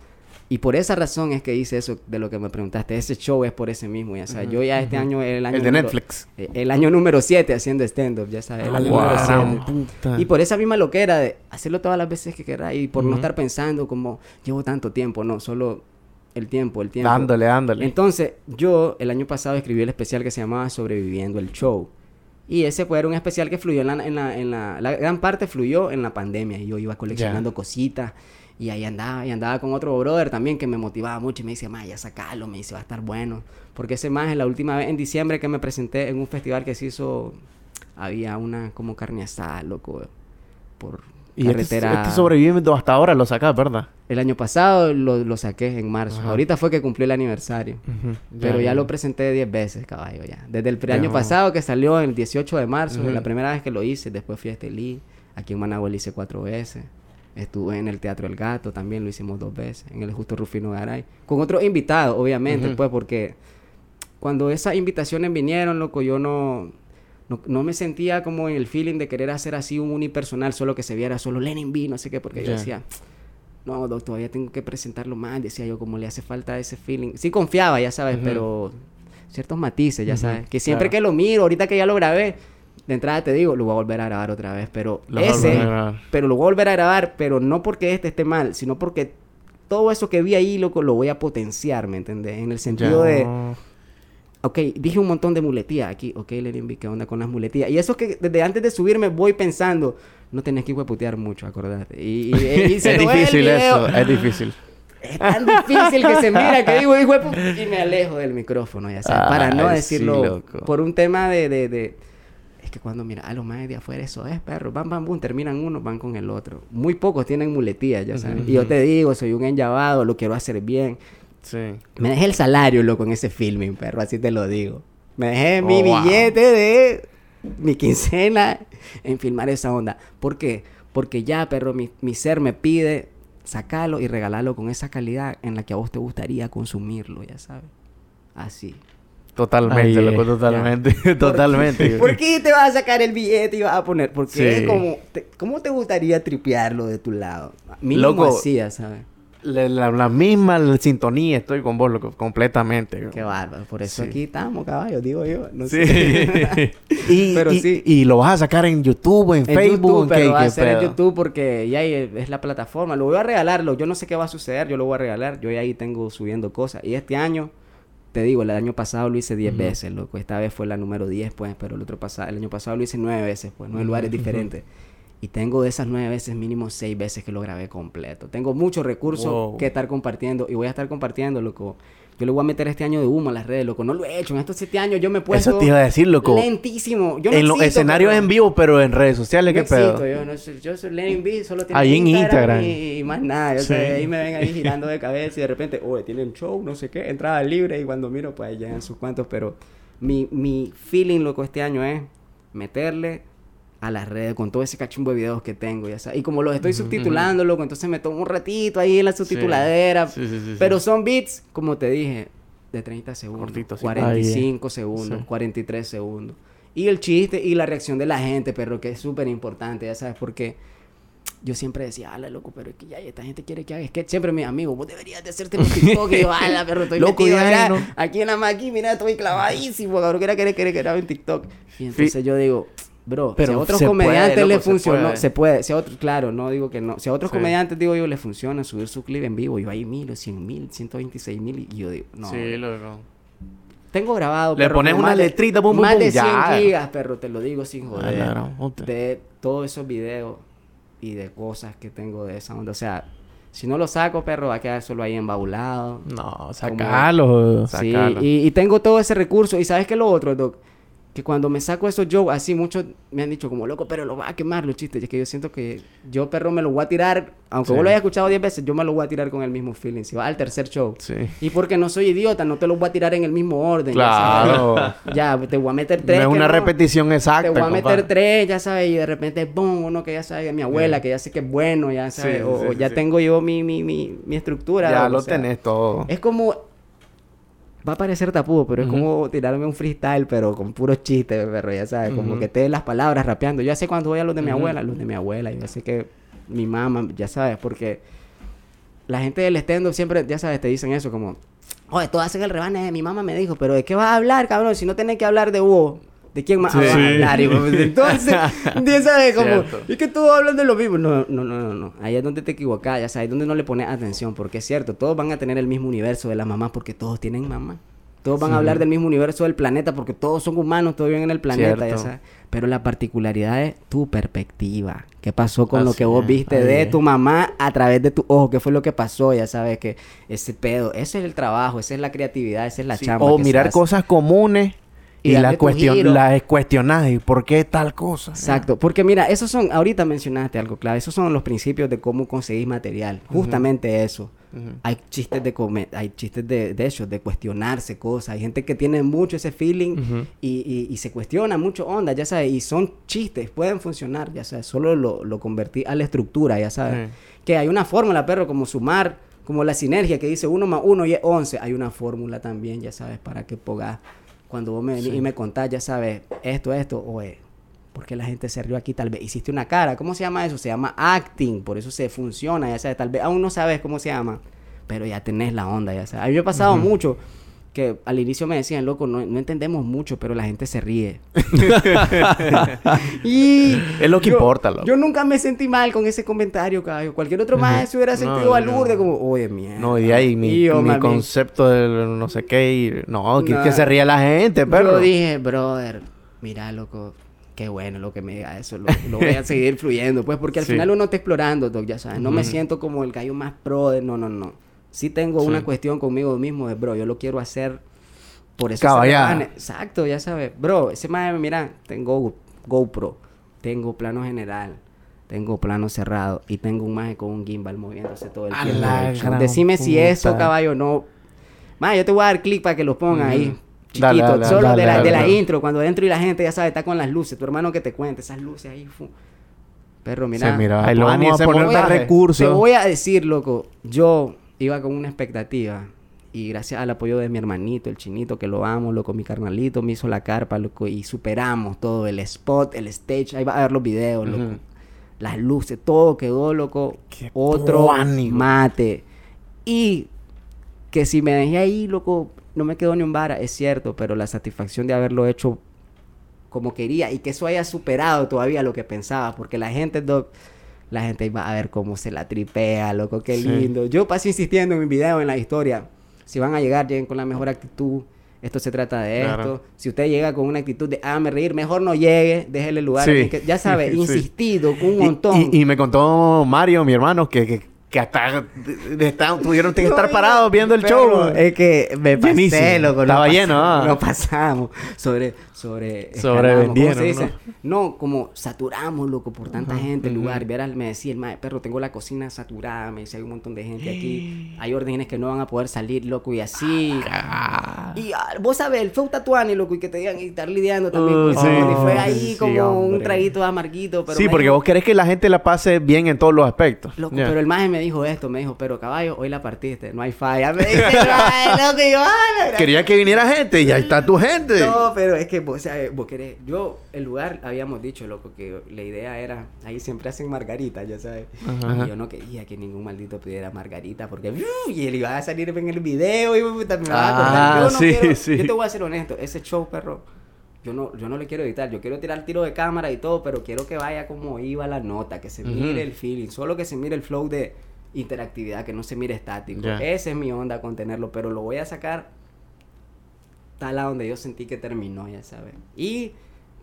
Y por esa razón es que hice eso de lo que me preguntaste. Ese show es por ese mismo, ya sabes. Yo ya este año, el año El de número- Netflix. eh, El año número 7 haciendo stand-up, ya sabes. El año Guau, número gran siete. puta. Y por esa misma loquera de hacerlo todas las veces que querrás y por no estar pensando como llevo tanto tiempo, no, solo el tiempo, el tiempo. Dándole, dándole. Entonces, yo el año pasado escribí el especial que se llamaba Sobreviviendo el Show. Y ese fue era un especial que fluyó en la, en la, en la, la gran parte fluyó en la pandemia. Y yo iba coleccionando cositas. Y ahí andaba, y andaba con otro brother también que me motivaba mucho y me dice, ma, ya sacalo, me dice, va a estar bueno. Porque ese más, la última vez en diciembre que me presenté en un festival que se hizo, había una como carne asada, loco, por y este, carretera. este sobreviviendo hasta ahora lo sacas, ¿verdad? El año pasado lo, lo saqué en marzo. Ajá. Ahorita fue que cumplió el aniversario. Pero ya, lo presenté 10 veces, caballo, ya. Desde el año pasado que salió el 18 de marzo, Ujú. la primera vez que lo hice, después fui a Estelí, aquí en Managua lo hice cuatro veces. Estuve en el Teatro El Gato, también lo hicimos dos veces, en el Justo Rufino Garay. Con otros invitados, obviamente, Ujú. pues, porque cuando esas invitaciones vinieron, loco, yo no, no, no me sentía como en el feeling de querer hacer así un unipersonal, solo que se viera solo Lenin B, no sé qué, porque yo decía, no, doctor, todavía tengo que presentarlo más, decía yo, como le hace falta ese feeling. Sí confiaba, ya sabes, pero ciertos matices, ya Ujú, sabes. Que siempre claro. que lo miro, ahorita que ya lo grabé, de entrada te digo, lo voy a volver a grabar otra vez, pero Lo ese, pero lo voy a volver a grabar, pero no porque este esté mal, sino porque todo eso que vi ahí, loco, lo voy a potenciar, ¿me entendés? En el sentido de, ok, dije un montón de muletías aquí, ok, Lenin ¿qué onda con las muletías? Y eso que desde antes de subirme voy pensando, no tenés que hueputear mucho, acordate. Y, y, y se es difícil eso, es difícil. Es tan difícil que se mira que digo, hijo y me alejo del micrófono, ya sabes, para no Ay, sí, decirlo loco. por un tema de, de, de- es que cuando mira a los más de afuera eso es perro, van, van, boom, terminan uno, van con el otro. Muy pocos tienen muletillas, ya sabes. Y yo te digo, soy un enllavado, lo quiero hacer bien. Sí. Me dejé el salario, loco, en ese filming, perro, así te lo digo. Me dejé mi Oh, wow. billete de mi quincena en filmar esa onda. ¿Por qué? Porque ya, perro, mi, mi ser me pide sacarlo y regalarlo con esa calidad en la que a vos te gustaría consumirlo, ya sabes. Así. Totalmente, loco, totalmente. totalmente. ¿Por qué te vas a sacar el billete y vas a poner? Porque Sí. es como, te- ¿cómo te gustaría tripearlo de tu lado? Mínimo Loco, así, ya sabes. La, la- la misma sintonía estoy con vos, loco, completamente. Qué bárbaro. Por eso Sí. aquí estamos, caballo, digo yo. No Sí. sé. y, Pero y- sí. y lo vas a sacar en YouTube, en, En Facebook, YouTube, en pero va a ser en? YouTube porque ya es la plataforma. Lo voy a regalarlo. Yo no sé qué va a suceder. Yo lo voy a regalar. Yo ya ahí tengo subiendo cosas. Y este año, te digo, el año pasado lo hice 10 veces, loco. Esta vez fue la número 10, pues. Pero el otro pasado, el año pasado lo hice 9 veces, pues. Nueve lugares diferentes. Y tengo de esas 9 veces, mínimo 6 veces que lo grabé completo. Tengo muchos recursos Wow. que estar compartiendo. Y voy a estar compartiendo, loco. Yo le voy a meter este año de humo a las redes, loco. No lo he hecho. En estos 7 años yo me he puesto... Eso te iba a decir, loco. Lentísimo. Yo no en los escenarios en vivo, pero en redes sociales, no ¿qué pedo? yo no yo soy Lenin B, solo tiene Ahí en Instagram. Y, y más nada, yo Sí. sé, ahí me ven ahí girando de cabeza y de repente, oye, tienen show, no sé qué, entrada libre y cuando miro, pues llegan sus cuantos, pero mi, mi feeling, loco, este año es meterle a las redes con todo ese cachumbo de videos que tengo, ya sabes. Y como los estoy subtitulando, loco, entonces me tomo un ratito ahí en la subtituladera. Sí, sí, sí, sí. Pero son beats, como te dije, de 30 segundos, Cortitos, sí. 45 segundos, Sí. 43 segundos. Y el chiste y la reacción de la gente, pero que es súper importante, ya sabes, porque yo siempre decía, ala, loco, pero es que ya esta gente quiere que haga sketch. Siempre mis amigos, vos deberías de hacerte un TikTok. y yo, ala, pero estoy Loco, metido, mira, ¿no? aquí en la máquina, mira, estoy clavadísimo, cabrón, que era querer, querer, querer en TikTok. Y entonces yo digo, bro, Pero si a otros puede, comediantes loco, le se funcionó, puede. se puede, si a otros, claro, no digo que no, si a otros Sí. comediantes, digo yo, les funciona subir su clip en vivo, yo ahí mil, cien mil, 126 mil, y yo digo, no, Sí, loco. tengo grabado. Le perro, pones una de- letrita, pum, pum, Más de 100 ya. gigas, perro, te lo digo sin A joder. la gran puta. De todos esos videos y de cosas que tengo de esa onda. O sea, si no lo saco, perro, va a quedar solo ahí embaulado. No, sacalo. Sí, sacalo. y, y tengo todo ese recurso. ¿Y sabes qué es lo otro, Doc? Que cuando me saco esos jokes, así muchos me han dicho como, loco, pero lo va a quemar los chistes. Y es que yo siento que yo, perro, me lo voy a tirar, aunque Sí. vos lo hayas escuchado 10 veces, yo me lo voy a tirar con el mismo feeling. Si va al tercer show. Sí. Y porque no soy idiota, no te lo voy a tirar en el mismo orden. ya Claro. Ya, te voy a meter tres. No es una no. repetición exacta. Te voy a meter compadre. tres, ya sabes, y de repente, boom, uno que ya sabe, mi abuela, que ya sé que es bueno, ya sabes, o, ya tengo yo mi, mi, mi, mi estructura. Ya lo o sea, tenés todo. Es como, va a parecer tapudo, pero es como tirarme un freestyle, pero con puros chistes, perro, ya sabes, como que te den las palabras rapeando. Yo sé cuando voy a los de mi abuela, los de mi abuela, yo sé que mi mamá, ya sabes, porque la gente del stand siempre, ya sabes, te dicen eso, como, oye, tú haces el rebane mi mamá me dijo, pero ¿de qué vas a hablar, cabrón? Si no tenés que hablar de vos. ¿De quién más Sí. vas a hablar? Y, pues, entonces, sabes, como, es que tú hablas de lo mismo. No, no, no, no, no. Ahí es donde te equivocas, ya sabes, ahí es donde no le pones atención, porque es cierto, todos van a tener el mismo universo de la mamá porque todos tienen mamá. Todos van a hablar del mismo universo del planeta porque todos son humanos, todos viven en el planeta, ya Cierto. sabes. Pero la particularidad es tu perspectiva. ¿Qué pasó con lo que vos viste de tu mamá a través de tu ojo? ¿Qué fue lo que pasó? Ya sabes que ese pedo, ese es el trabajo, esa es la creatividad, esa es la Sí, chamba. O que mirar cosas comunes Y giro. las cuestionás. ¿Y por qué tal cosa? Exacto, porque mira, esos son, ahorita mencionaste algo clave, esos son los principios de cómo conseguís material, justamente eso. Hay chistes de come hay chistes de, de eso, de cuestionarse cosas, hay gente que tiene mucho ese feeling y, y- y se cuestiona mucho onda, ya sabes, y son chistes, pueden funcionar, ya sabes, solo lo, lo convertí a la estructura, ya sabes. Que hay una fórmula, perro, como sumar, como la sinergia que dice uno más uno y es 11, hay una fórmula también, ya sabes, para que pongas, cuando vos me venís y me contás, ya sabes, esto, esto, oye, ¿por qué la gente se rió aquí? Tal vez hiciste una cara, ¿cómo se llama eso? Se llama acting, por eso se funciona, ya sabes, tal vez aún no sabes cómo se llama, pero ya tenés la onda, ya sabes. A mí me ha pasado mucho que al inicio me decían, loco, no, no entendemos mucho, pero la gente se ríe. y Es lo que yo- importa, loco. Yo nunca me sentí mal con ese comentario, caballo. Cualquier otro más se hubiera sentido No, alurde, no. como, oye, mierda. No, y ahí mi, Y mi concepto de no sé qué. y- no, que, que se ría la gente, pero. Yo dije, brother, mira, loco, qué bueno lo que me diga eso. Lo, lo voy a seguir fluyendo, pues, porque al Sí. final uno está explorando, Doc, ya sabes. No me siento como el gallo más pro de... No, no, no. Sí tengo Sí. una cuestión conmigo mismo de, bro, yo lo quiero hacer por eso. Rebane. Exacto, ya sabes. Bro, ese más, mira, tengo Go- GoPro, tengo plano general. Tengo plano cerrado y tengo un maje con un gimbal moviéndose todo el A tiempo. Decime si eso, puta. caballo, no. Más, yo te voy a dar clic para que lo ponga ahí. Ujú. Chiquito, Dale, dale, solo dale, de la, dale, de la intro, cuando dentro y la gente ya sabe, está con las luces. Tu hermano que te cuente, esas luces ahí. fu. Perro, mira. Se mira, Ahí lo vamos a poner recursos. Te voy a decir, loco, yo iba con una expectativa. Y gracias al apoyo de mi hermanito, el chinito, que lo amo, loco, mi carnalito me hizo la carpa, loco, y superamos todo, el spot, el stage, ahí va a ver los videos, loco. Las luces, todo quedó, loco. Qué Otro mate. Y que si me dejé ahí, loco, no me quedó ni un vara, es cierto, pero la satisfacción de haberlo hecho como quería y que eso haya superado todavía lo que pensaba, porque la gente, doc, la gente va a ver cómo se la tripea, loco, qué Sí. lindo. Yo paso insistiendo en mi video, en la historia, si van a llegar, lleguen con la mejor actitud. Esto se trata de Claro. esto. Si usted llega con una actitud de, ah, me reír, mejor no llegue, déjele lugar. Sí. Es que, ya sabe, Sí. insistido con un Y- montón. Y, y me contó Mario, mi hermano, que, que, que hasta tuvieron que estar No, parados viendo el show. Es que me pasé, loco. Estaba nos lleno, ah. Nos pasamos sobre... Sobre... Sobrevendieron, escalamos, ¿cómo se dice? ¿no? como saturamos, loco, por tanta gente el lugar. Me decía el perro, tengo la cocina saturada. Me decía, hay un montón de gente aquí. Hay órdenes que no van a poder salir, loco, y así. Ah. Y ah, vos sabés, el fue tatuani, loco, y que te digan y estar lidiando también Uh, sí. Y fue ahí Sí, como un traguito amarguito. Pero sí, porque dijo, vos querés que la gente la pase bien en todos los aspectos. Loco, pero el maje me dijo esto, me dijo, pero caballo, hoy la partiste, no hay falla. Me dice el maje, loco, y yo, "Ah, la gran-". Quería que viniera gente y ahí está tu gente. No, pero es que vos, sabés, vos querés, yo, el lugar, habíamos dicho, loco, que la idea era, ahí siempre hacen margarita, ya sabes. Ajá. Y yo no quería que ningún maldito pidiera margarita, porque, y él iba a salir en el video y puta, me va a Ah. Yo no sí, quiero, sí. yo te voy a ser honesto, ese show, perro, yo no, yo no le quiero editar, yo quiero tirar tiro de cámara y todo, pero quiero que vaya como iba la nota, que se mire el feeling, solo que se mire el flow de interactividad, que no se mire estático. Esa es mi onda con tenerlo, pero lo voy a sacar tal a donde yo sentí que terminó, ya sabes. Y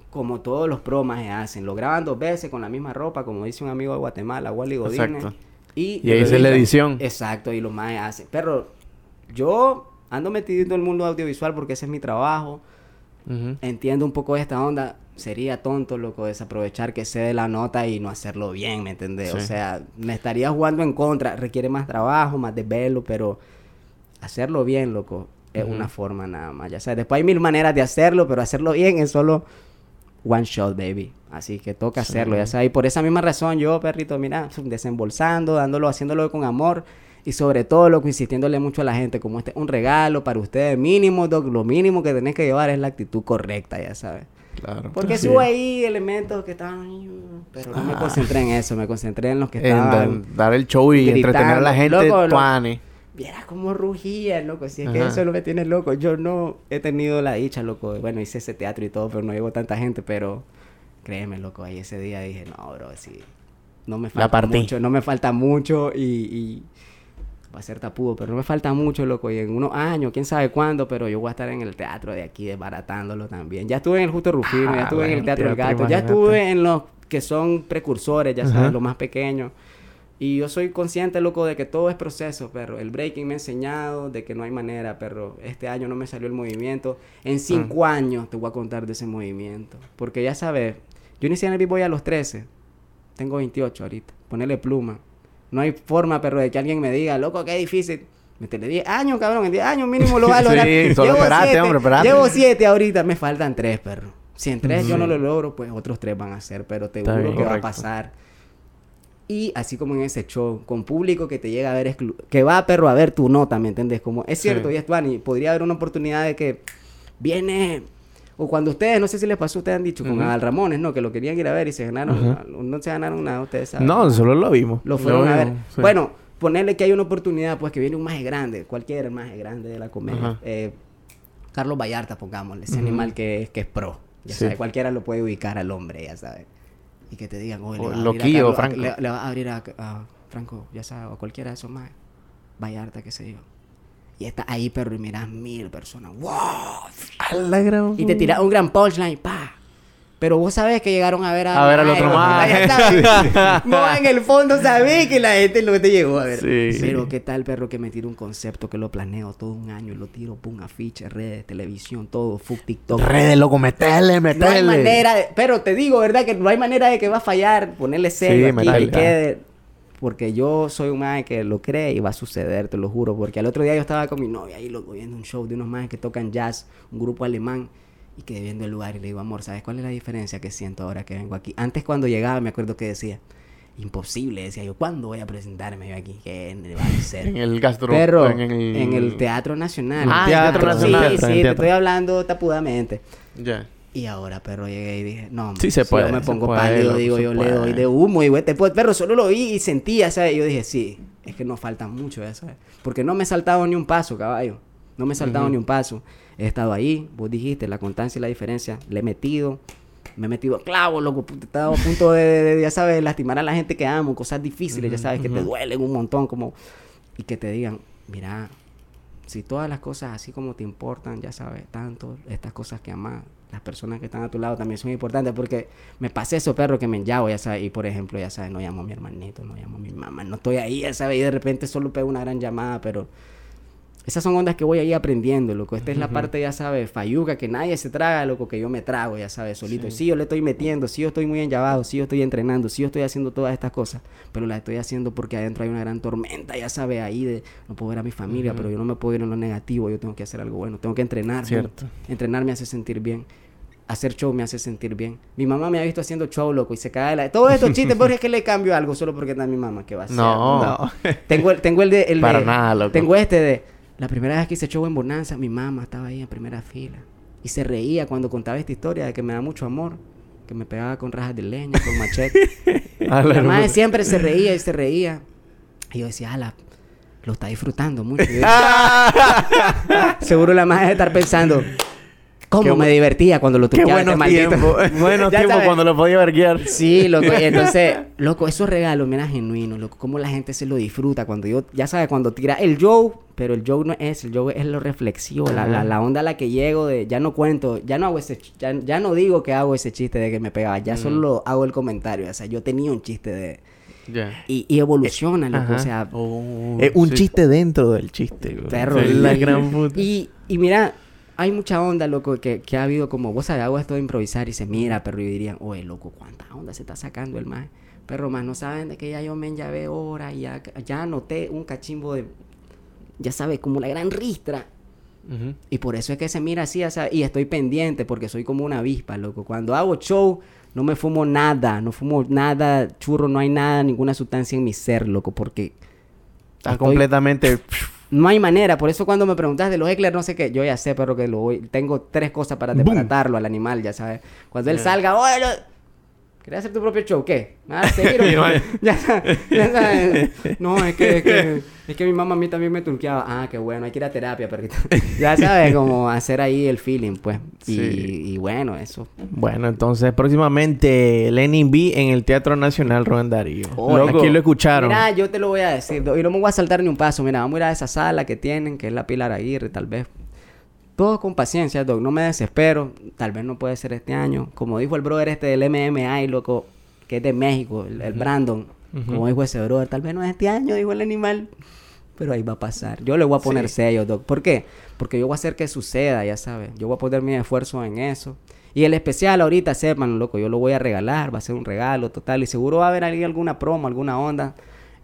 como todos los promas se hacen, lo graban dos veces con la misma ropa, como dice un amigo de Guatemala, Wally Godínez. Exacto. Y, Y ahí es la edición. Exacto, y los más hacen. Pero yo ando metido en el mundo audiovisual porque ese es mi trabajo. Entiendo un poco esta onda. Sería tonto, loco, desaprovechar que sé de la nota y no hacerlo bien, ¿me entendés? O sea, me estaría jugando en contra. Requiere más trabajo, más desvelo, pero hacerlo bien, loco, es una forma nada más. Ya sabes, después hay mil maneras de hacerlo, pero hacerlo bien es solo one shot, baby. Así que toca Sí. hacerlo, ya sabes. Y por esa misma razón, yo, perrito, mira, desembolsando, dándolo, haciéndolo con amor. Y sobre todo, loco, insistiéndole mucho a la gente, como este es un regalo para ustedes, mínimo, doc, lo mínimo que tenés que llevar es la actitud correcta, ya sabes. Claro. Porque Sí. subo ahí elementos que estaban pero no me Ah. concentré en eso, me concentré en los que En estaban... dar- dar el show y entretener a la gente, Loco. Vieras cómo rugía, loco. Si es que eso no me tiene loco. Yo no he tenido la dicha, loco. Bueno, hice ese teatro y todo, pero no llegó tanta gente. Pero créeme, loco, ahí ese día dije, no, bro, sí. No me falta mucho, no me falta mucho y, y va a ser tapudo, pero no me falta mucho, loco. Y en unos años, quién sabe cuándo, pero yo voy a estar en el teatro de aquí, desbaratándolo también. Ya estuve en el Justo Rufino, Ah, ya estuve en el Teatro del Gato, ya estuve en los que son precursores, ya sabes, los más pequeños. Y yo soy consciente, loco, de que todo es proceso, perro. El breaking me ha enseñado de que no hay manera, perro. Este año no me salió el movimiento. En cinco años te voy a contar de ese movimiento. Porque ya sabes, yo inicié en el B-Boy a los 13. Tengo 28 ahorita. Ponerle pluma. No hay forma, perro, de que alguien me diga, loco, qué difícil. Métele 10 años, cabrón. En 10 años mínimo lo va a Sí, lograr. solo Llevo espérate, siete, hombre, espérate. Llevo 7 ahorita. Me faltan 3, perro. Si en 3 yo no Sí. lo logro, pues otros 3 van a ser. Pero te juro que va a pasar. Y así como en ese show, con público que te llega a ver, exclu- que va, perro, a ver tu nota, ¿me entiendes? Como, es cierto, Sí. y es Tuani, podría haber una oportunidad de que viene, o cuando ustedes, no sé si les pasó, ustedes han dicho, con Ujú. Adal Ramones, ¿no? Que lo querían ir a ver y se ganaron, no se ganaron nada, ustedes saben. No, solo lo vimos. Lo fueron a ver. sí. Bueno, ponerle que hay una oportunidad, pues que viene un maje grande, cualquier maje grande de la comedia. Eh, Carlos Vallarta, pongámosle, ese animal que es, que es pro. Ya Sí. sabes, cualquiera lo puede ubicar al hombre, ya sabes. Y que te digan, oye, le va a abrir a loquillo, Carlos- Franco. Le, le va a abrir a, a Franco, ya sabes, o cualquiera de esos más. Vallarta, qué sé yo. Y está ahí, perro, y miras mil personas. ¡Wow! Y te tiras un gran punchline, pa. Pero vos sabés que llegaron a ver a... A ver al otro sabes. No, en el fondo sabés que la gente lo que te llegó a ver. Sí. Pero qué tal, perro, que me tiro un concepto que lo planeo todo un año y lo tiro, pum, afiche, redes, televisión, todo, fuck, TikTok. Redes, loco, metele, metele. No hay manera de... Pero te digo, ¿verdad? Que no hay manera de que va a fallar. Ponerle serio Sí, aquí, que quede... Porque yo soy un maje que lo cree y va a suceder, te lo juro. Porque al otro día yo estaba con mi novia ahí, loco, viendo un show de unos majes que tocan jazz, un grupo alemán. Y quedé viendo el lugar y le digo, amor, ¿sabes cuál es la diferencia que siento ahora que vengo aquí? Antes cuando llegaba me acuerdo que decía, imposible, decía yo, ¿cuándo voy a presentarme yo aquí? ¿Qué va a ser? En el gastro. En el, en el Teatro Nacional. Ah, sí, Teatro sí, Nacional, Sí, en te estoy hablando tapudamente. Ya. Y ahora, perro, llegué y dije, no, Sí se si puede, yo me pongo puede, pálido, loco, digo, yo le doy de humo y después, perro, solo lo vi y sentía, ¿sabes? Y yo dije, sí, es que no falta mucho, sabes. Porque no me he saltado ni un paso, caballo. No me he saltado ni un paso. He estado ahí, vos dijiste, la constancia y la diferencia. Le he metido, me he metido a clavo, loco. He estado a punto de, de- de, ya sabes, lastimar a la gente que amo, cosas difíciles, ya sabes, que te duelen un montón, como. Y que te digan, mira, si todas las cosas así como te importan, ya sabes, tanto, estas cosas que amas, las personas que están a tu lado también son importantes porque me pasé eso, perro, que me enllavo, ya sabes, y por ejemplo, ya sabes, no llamo a mi hermanito, no llamo a mi mamá, no estoy ahí, ya sabes, y de repente solo pego una gran llamada, pero esas son ondas que voy ahí aprendiendo, loco. Esta es la parte, ya sabes, fayuca, que nadie se traga, loco, que yo me trago, ya sabes, solito. Sí, yo le estoy metiendo, sí, yo estoy muy enllavado, sí, yo estoy entrenando, sí, yo estoy haciendo todas estas cosas, pero las estoy haciendo porque adentro hay una gran tormenta, ya sabes, ahí de no puedo ver a mi familia, pero yo no me puedo ir en lo negativo, yo tengo que hacer algo bueno, tengo que entrenar. Cierto. Entrenar me hace sentir bien. Hacer show me hace sentir bien. Mi mamá me ha visto haciendo show, loco, y se cae de la... Todos estos chistes, porque es que le cambio algo solo porque está mi mamá, que va a hacer? No. Tengo el, tengo el de... el Para de- nada, loco. Tengo este de... La primera vez que hice show en Bonanza, mi mamá estaba ahí en primera fila. Y se reía cuando contaba esta historia de que me da mucho amor. Que me pegaba con rajas de leña, con machete. A la madre siempre se reía y se reía. Y yo decía, ala, lo está disfrutando mucho. Yo Seguro la madre debe estar pensando, ¿cómo Qué me divertía cuando lo Qué tuqueaba este buenos maldito? tiempos. buenos tiempos cuando lo podía verguiar. Sí, loco. entonces, loco, esos regalos, mira, genuinos, loco. Cómo la gente se lo disfruta cuando yo, ya sabes, cuando tira el Joe, pero el Joe no es, el Joe es lo reflexivo, la, la, la onda a la que llego de, ya no cuento, ya no hago ese, ya, ya no digo que hago ese chiste de que me pegaba, ya solo hago el comentario, o sea, yo tenía un chiste de, Ya. y, y evoluciona, loco, Ajá. o sea, Es un Sí. chiste dentro del chiste. güey. perro. Es la gran puta. Y, y mira, hay mucha onda, loco, que, que ha habido como, vos sabes, hago esto de improvisar y se mira, perro, y dirían, oye, loco, ¿cuánta onda se está sacando el más? Perro, más no saben de que ya yo me enllavé ahora y ya, ya anoté un cachimbo de, ya sabes, como la gran ristra. Y por eso es que se mira así, o sea, y estoy pendiente porque soy como una avispa, loco. Cuando hago show, no me fumo nada, no fumo nada, churro, no hay nada, ninguna sustancia en mi ser, loco, porque Está Estoy- completamente. No hay manera. Por eso cuando me preguntas de los Eckler, no sé qué, yo ya sé, pero que lo voy, tengo tres cosas para desbaratarlo al animal, ya sabes. Cuando él salga, lo- ¿querés hacer tu propio show? ¿Qué? ¿Me vas a seguir o ya, sabes, ya sabes. No, es que, es que, es que mi mamá a mí también me turqueaba. Ah, qué bueno, hay que ir a terapia, perrito. ya sabes, como hacer ahí el feeling, pues. Y, Sí. y bueno, eso. Bueno, entonces próximamente Lenin B en el Teatro Nacional Rubén Darío. Oh, Aquí lo escucharon. Mira, yo te lo voy a decir. Y no me voy a saltar ni un paso. Mira, vamos a ir a esa sala que tienen, que es la Pilar Aguirre, tal vez. Todo con paciencia, Doc. No me desespero. Tal vez no puede ser este año. Como dijo el brother este del MMA, loco, que es de México, el, el Brandon. Como dijo ese brother, tal vez no es este año, dijo el animal. Pero ahí va a pasar. Yo le voy a poner sello, Doc. ¿Por qué? Porque yo voy a hacer que suceda, ya sabes. Yo voy a poner mi esfuerzo en eso. Y el especial ahorita, sepan, loco, yo lo voy a regalar, va a ser un regalo total. Y seguro va a haber ahí alguna promo, alguna onda.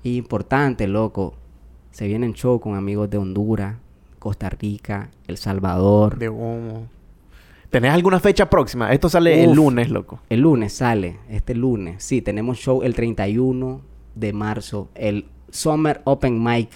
Y importante, loco. Se vienen show con amigos de Honduras, Costa Rica, El Salvador. De humo. ¿Tenés alguna fecha próxima? Esto sale el lunes, loco. El lunes sale, este lunes. Sí, tenemos show el 31 de marzo. El Summer Open Mic.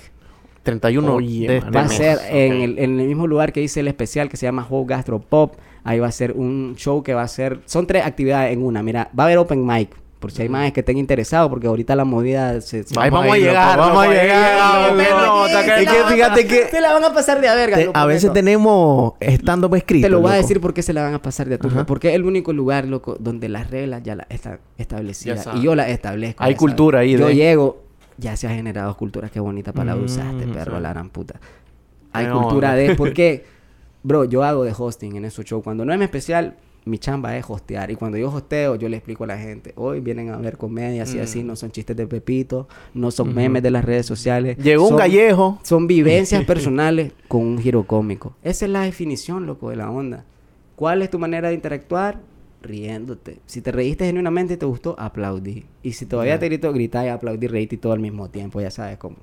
31 Oye, de este Va a ser en, el, en el mismo lugar que hice el especial que se llama How Gastro Pop. Ahí va a ser un show que va a ser... Son tres actividades en una. Mira, va a haber Open Mic. Por si hay más que estén interesados. Porque ahorita la movida se... se- Ahí vamos a llegar, vamos a llegar. Es la que van a- fíjate que- Se la van a pasar de a verga. Te- a por veces tenemos estando escrito. Te lo voy a decir porque se la van a pasar de a tu Ajá. Porque es el único lugar, loco, donde las reglas ya las están establecidas. Y yo las establezco. Hay cultura sabes. ahí Yo de- llego, ya se ha generado cultura. Qué bonita palabra Mm, usaste, perro, sí. la gran puta. Hay cultura de... Porque, bro, yo hago de hosting en esos shows. Cuando no es mi especial, mi chamba es hostear. Y cuando yo hosteo, yo le explico a la gente. Hoy vienen a ver comedias y Mm. así. No son chistes de Pepito. No son memes de las redes sociales. Llegó un gallejo. son vivencias personales con un giro cómico. Esa es la definición, loco, de la onda. ¿Cuál es tu manera de interactuar? Riéndote. Si te reíste genuinamente y te gustó, aplaudí. Y si todavía te grito, grita y aplaudí, reíte y todo al mismo tiempo, ya sabes cómo.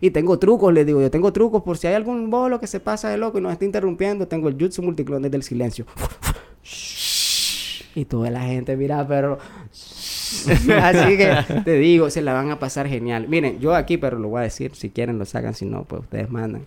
Y tengo trucos, les digo, yo tengo trucos por si hay algún bolo que se pasa de loco y nos está interrumpiendo, tengo el jutsu multiclon desde el silencio. Y toda la gente, mira, pero... Así que te digo, se la van a pasar genial. Miren, yo aquí, pero lo voy a decir, si quieren lo sacan, si no, pues ustedes mandan.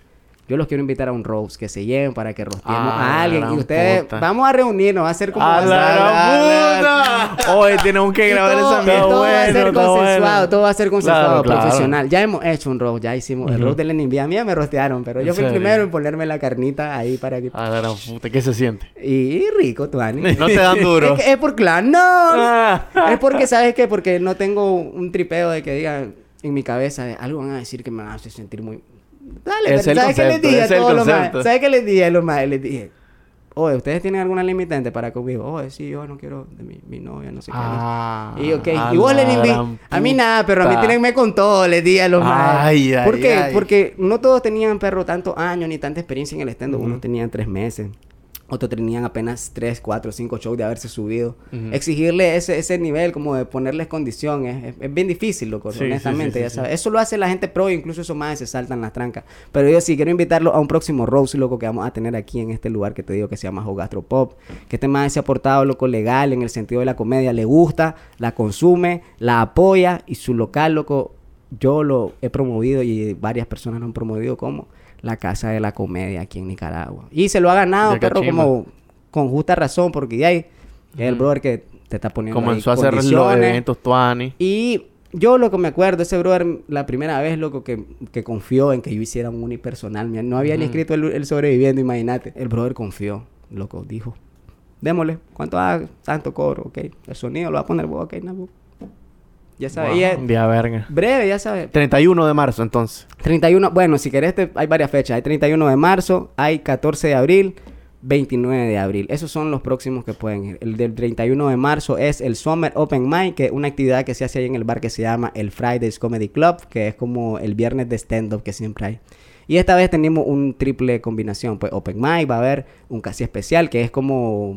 Yo los quiero invitar a un roast, que se lleven para que rosteemos Ah, a alguien. gran Y ustedes, puta. vamos a reunirnos, va a ser como... ¡A va a ser- la puta! Oye, tenemos que grabar todo, esa mierda. todo va a ser Bueno, consensuado, bueno. todo va a ser consensuado, Claro, claro. profesional. Ya hemos hecho un roast, ya hicimos el roast de Lenin B. A mí me rostearon, pero yo ¿En fui el primero en ponerme la carnita ahí para que... A la gran puta, ¿qué se siente? Y rico, Tuani. No te dan duro. Es, es por clan, no. Ah. es porque, ¿sabes qué? Porque no tengo un tripeo de que digan en mi cabeza, de, algo van a decir que me hace sentir muy... Dale, Es pero ¿sabes qué les dije a todos los? ¿Sabes qué les dije a los más? Les dije, oye, ¿ustedes tienen alguna limitante para conmigo? Oye, sí, yo no quiero de mi, mi novia, no sé qué. Ah, Y ok, y vos le A mí nada, pero a mí tírenme con todo, les dije a los más. Ay, ay, ¿Por qué? Porque no todos tenían, perro, tantos años ni tanta experiencia en el stand Unos tenían tres meses. Otros tenían apenas tres, cuatro, cinco shows de haberse subido. Exigirle ese, ese nivel, como de ponerles condición, es, bien difícil, loco, Sí, honestamente, sí, ya sabes. Eso lo hace la gente pro, incluso esos más se saltan las trancas. Pero yo sí quiero invitarlo a un próximo roast, loco, que vamos a tener aquí en este lugar que te digo que se llama Gastropop. Que este más se ha portado, loco, legal en el sentido de la comedia. Le gusta, la consume, la apoya y su local, loco, yo lo he promovido y varias personas lo han promovido como la Casa de la Comedia aquí en Nicaragua. Y se lo ha ganado, perro, cachimba. como con justa razón, porque ya hay es el brother que te está poniendo ahí Comenzó a hacer los eventos Tuani. Y yo lo que me acuerdo, ese brother, la primera vez, loco, que, que confió en que yo hiciera un unipersonal. No había ni escrito el, el sobreviviendo, imagínate. El brother confió, loco, dijo. Démosle, ¿cuánto haga? Tanto cobro, ok. El sonido lo va a poner ok, no. Ya sabes, y es Día verga. breve, ya sabes. 31 de marzo, entonces. 31, bueno, si querés, te- hay varias fechas. Hay 31 de marzo, hay 14 de abril, 29 de abril. Esos son los próximos que pueden ir. El del 31 de marzo es el Summer Open Mic, que es una actividad que se hace ahí en el bar que se llama el Fridays Comedy Club, que es como el viernes de stand-up que siempre hay. Y esta vez tenemos un triple combinación. Pues Open Mic, va a haber un casi especial, que es como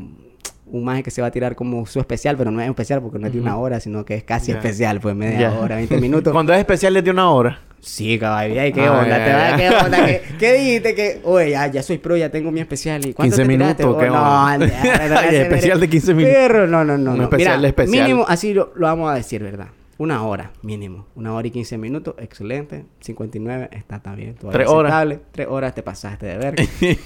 un maje que se va a tirar como su especial, pero no es especial porque no es de una hora, sino que es casi especial, pues media hora, 20 minutos. Cuando es especial es de una hora. Sí, caballo. Ay, ¿qué Ah, onda? ¿Te. ¿Qué onda? ¿Qué, qué dijiste? que Oye, ya, ya soy pro, ya tengo mi especial. ¿Y cuánto 15 te tiraste? minutos, Oh, ¿qué no, onda? especial de 15 minutos. Perro, no, no, no. No. especial Mira, especial. Mínimo, así lo, lo vamos a decir, ¿verdad? Una hora, mínimo. Una hora y 15 minutos, excelente. 59, está también. todavía Tres horas. Tres horas te pasaste de ver.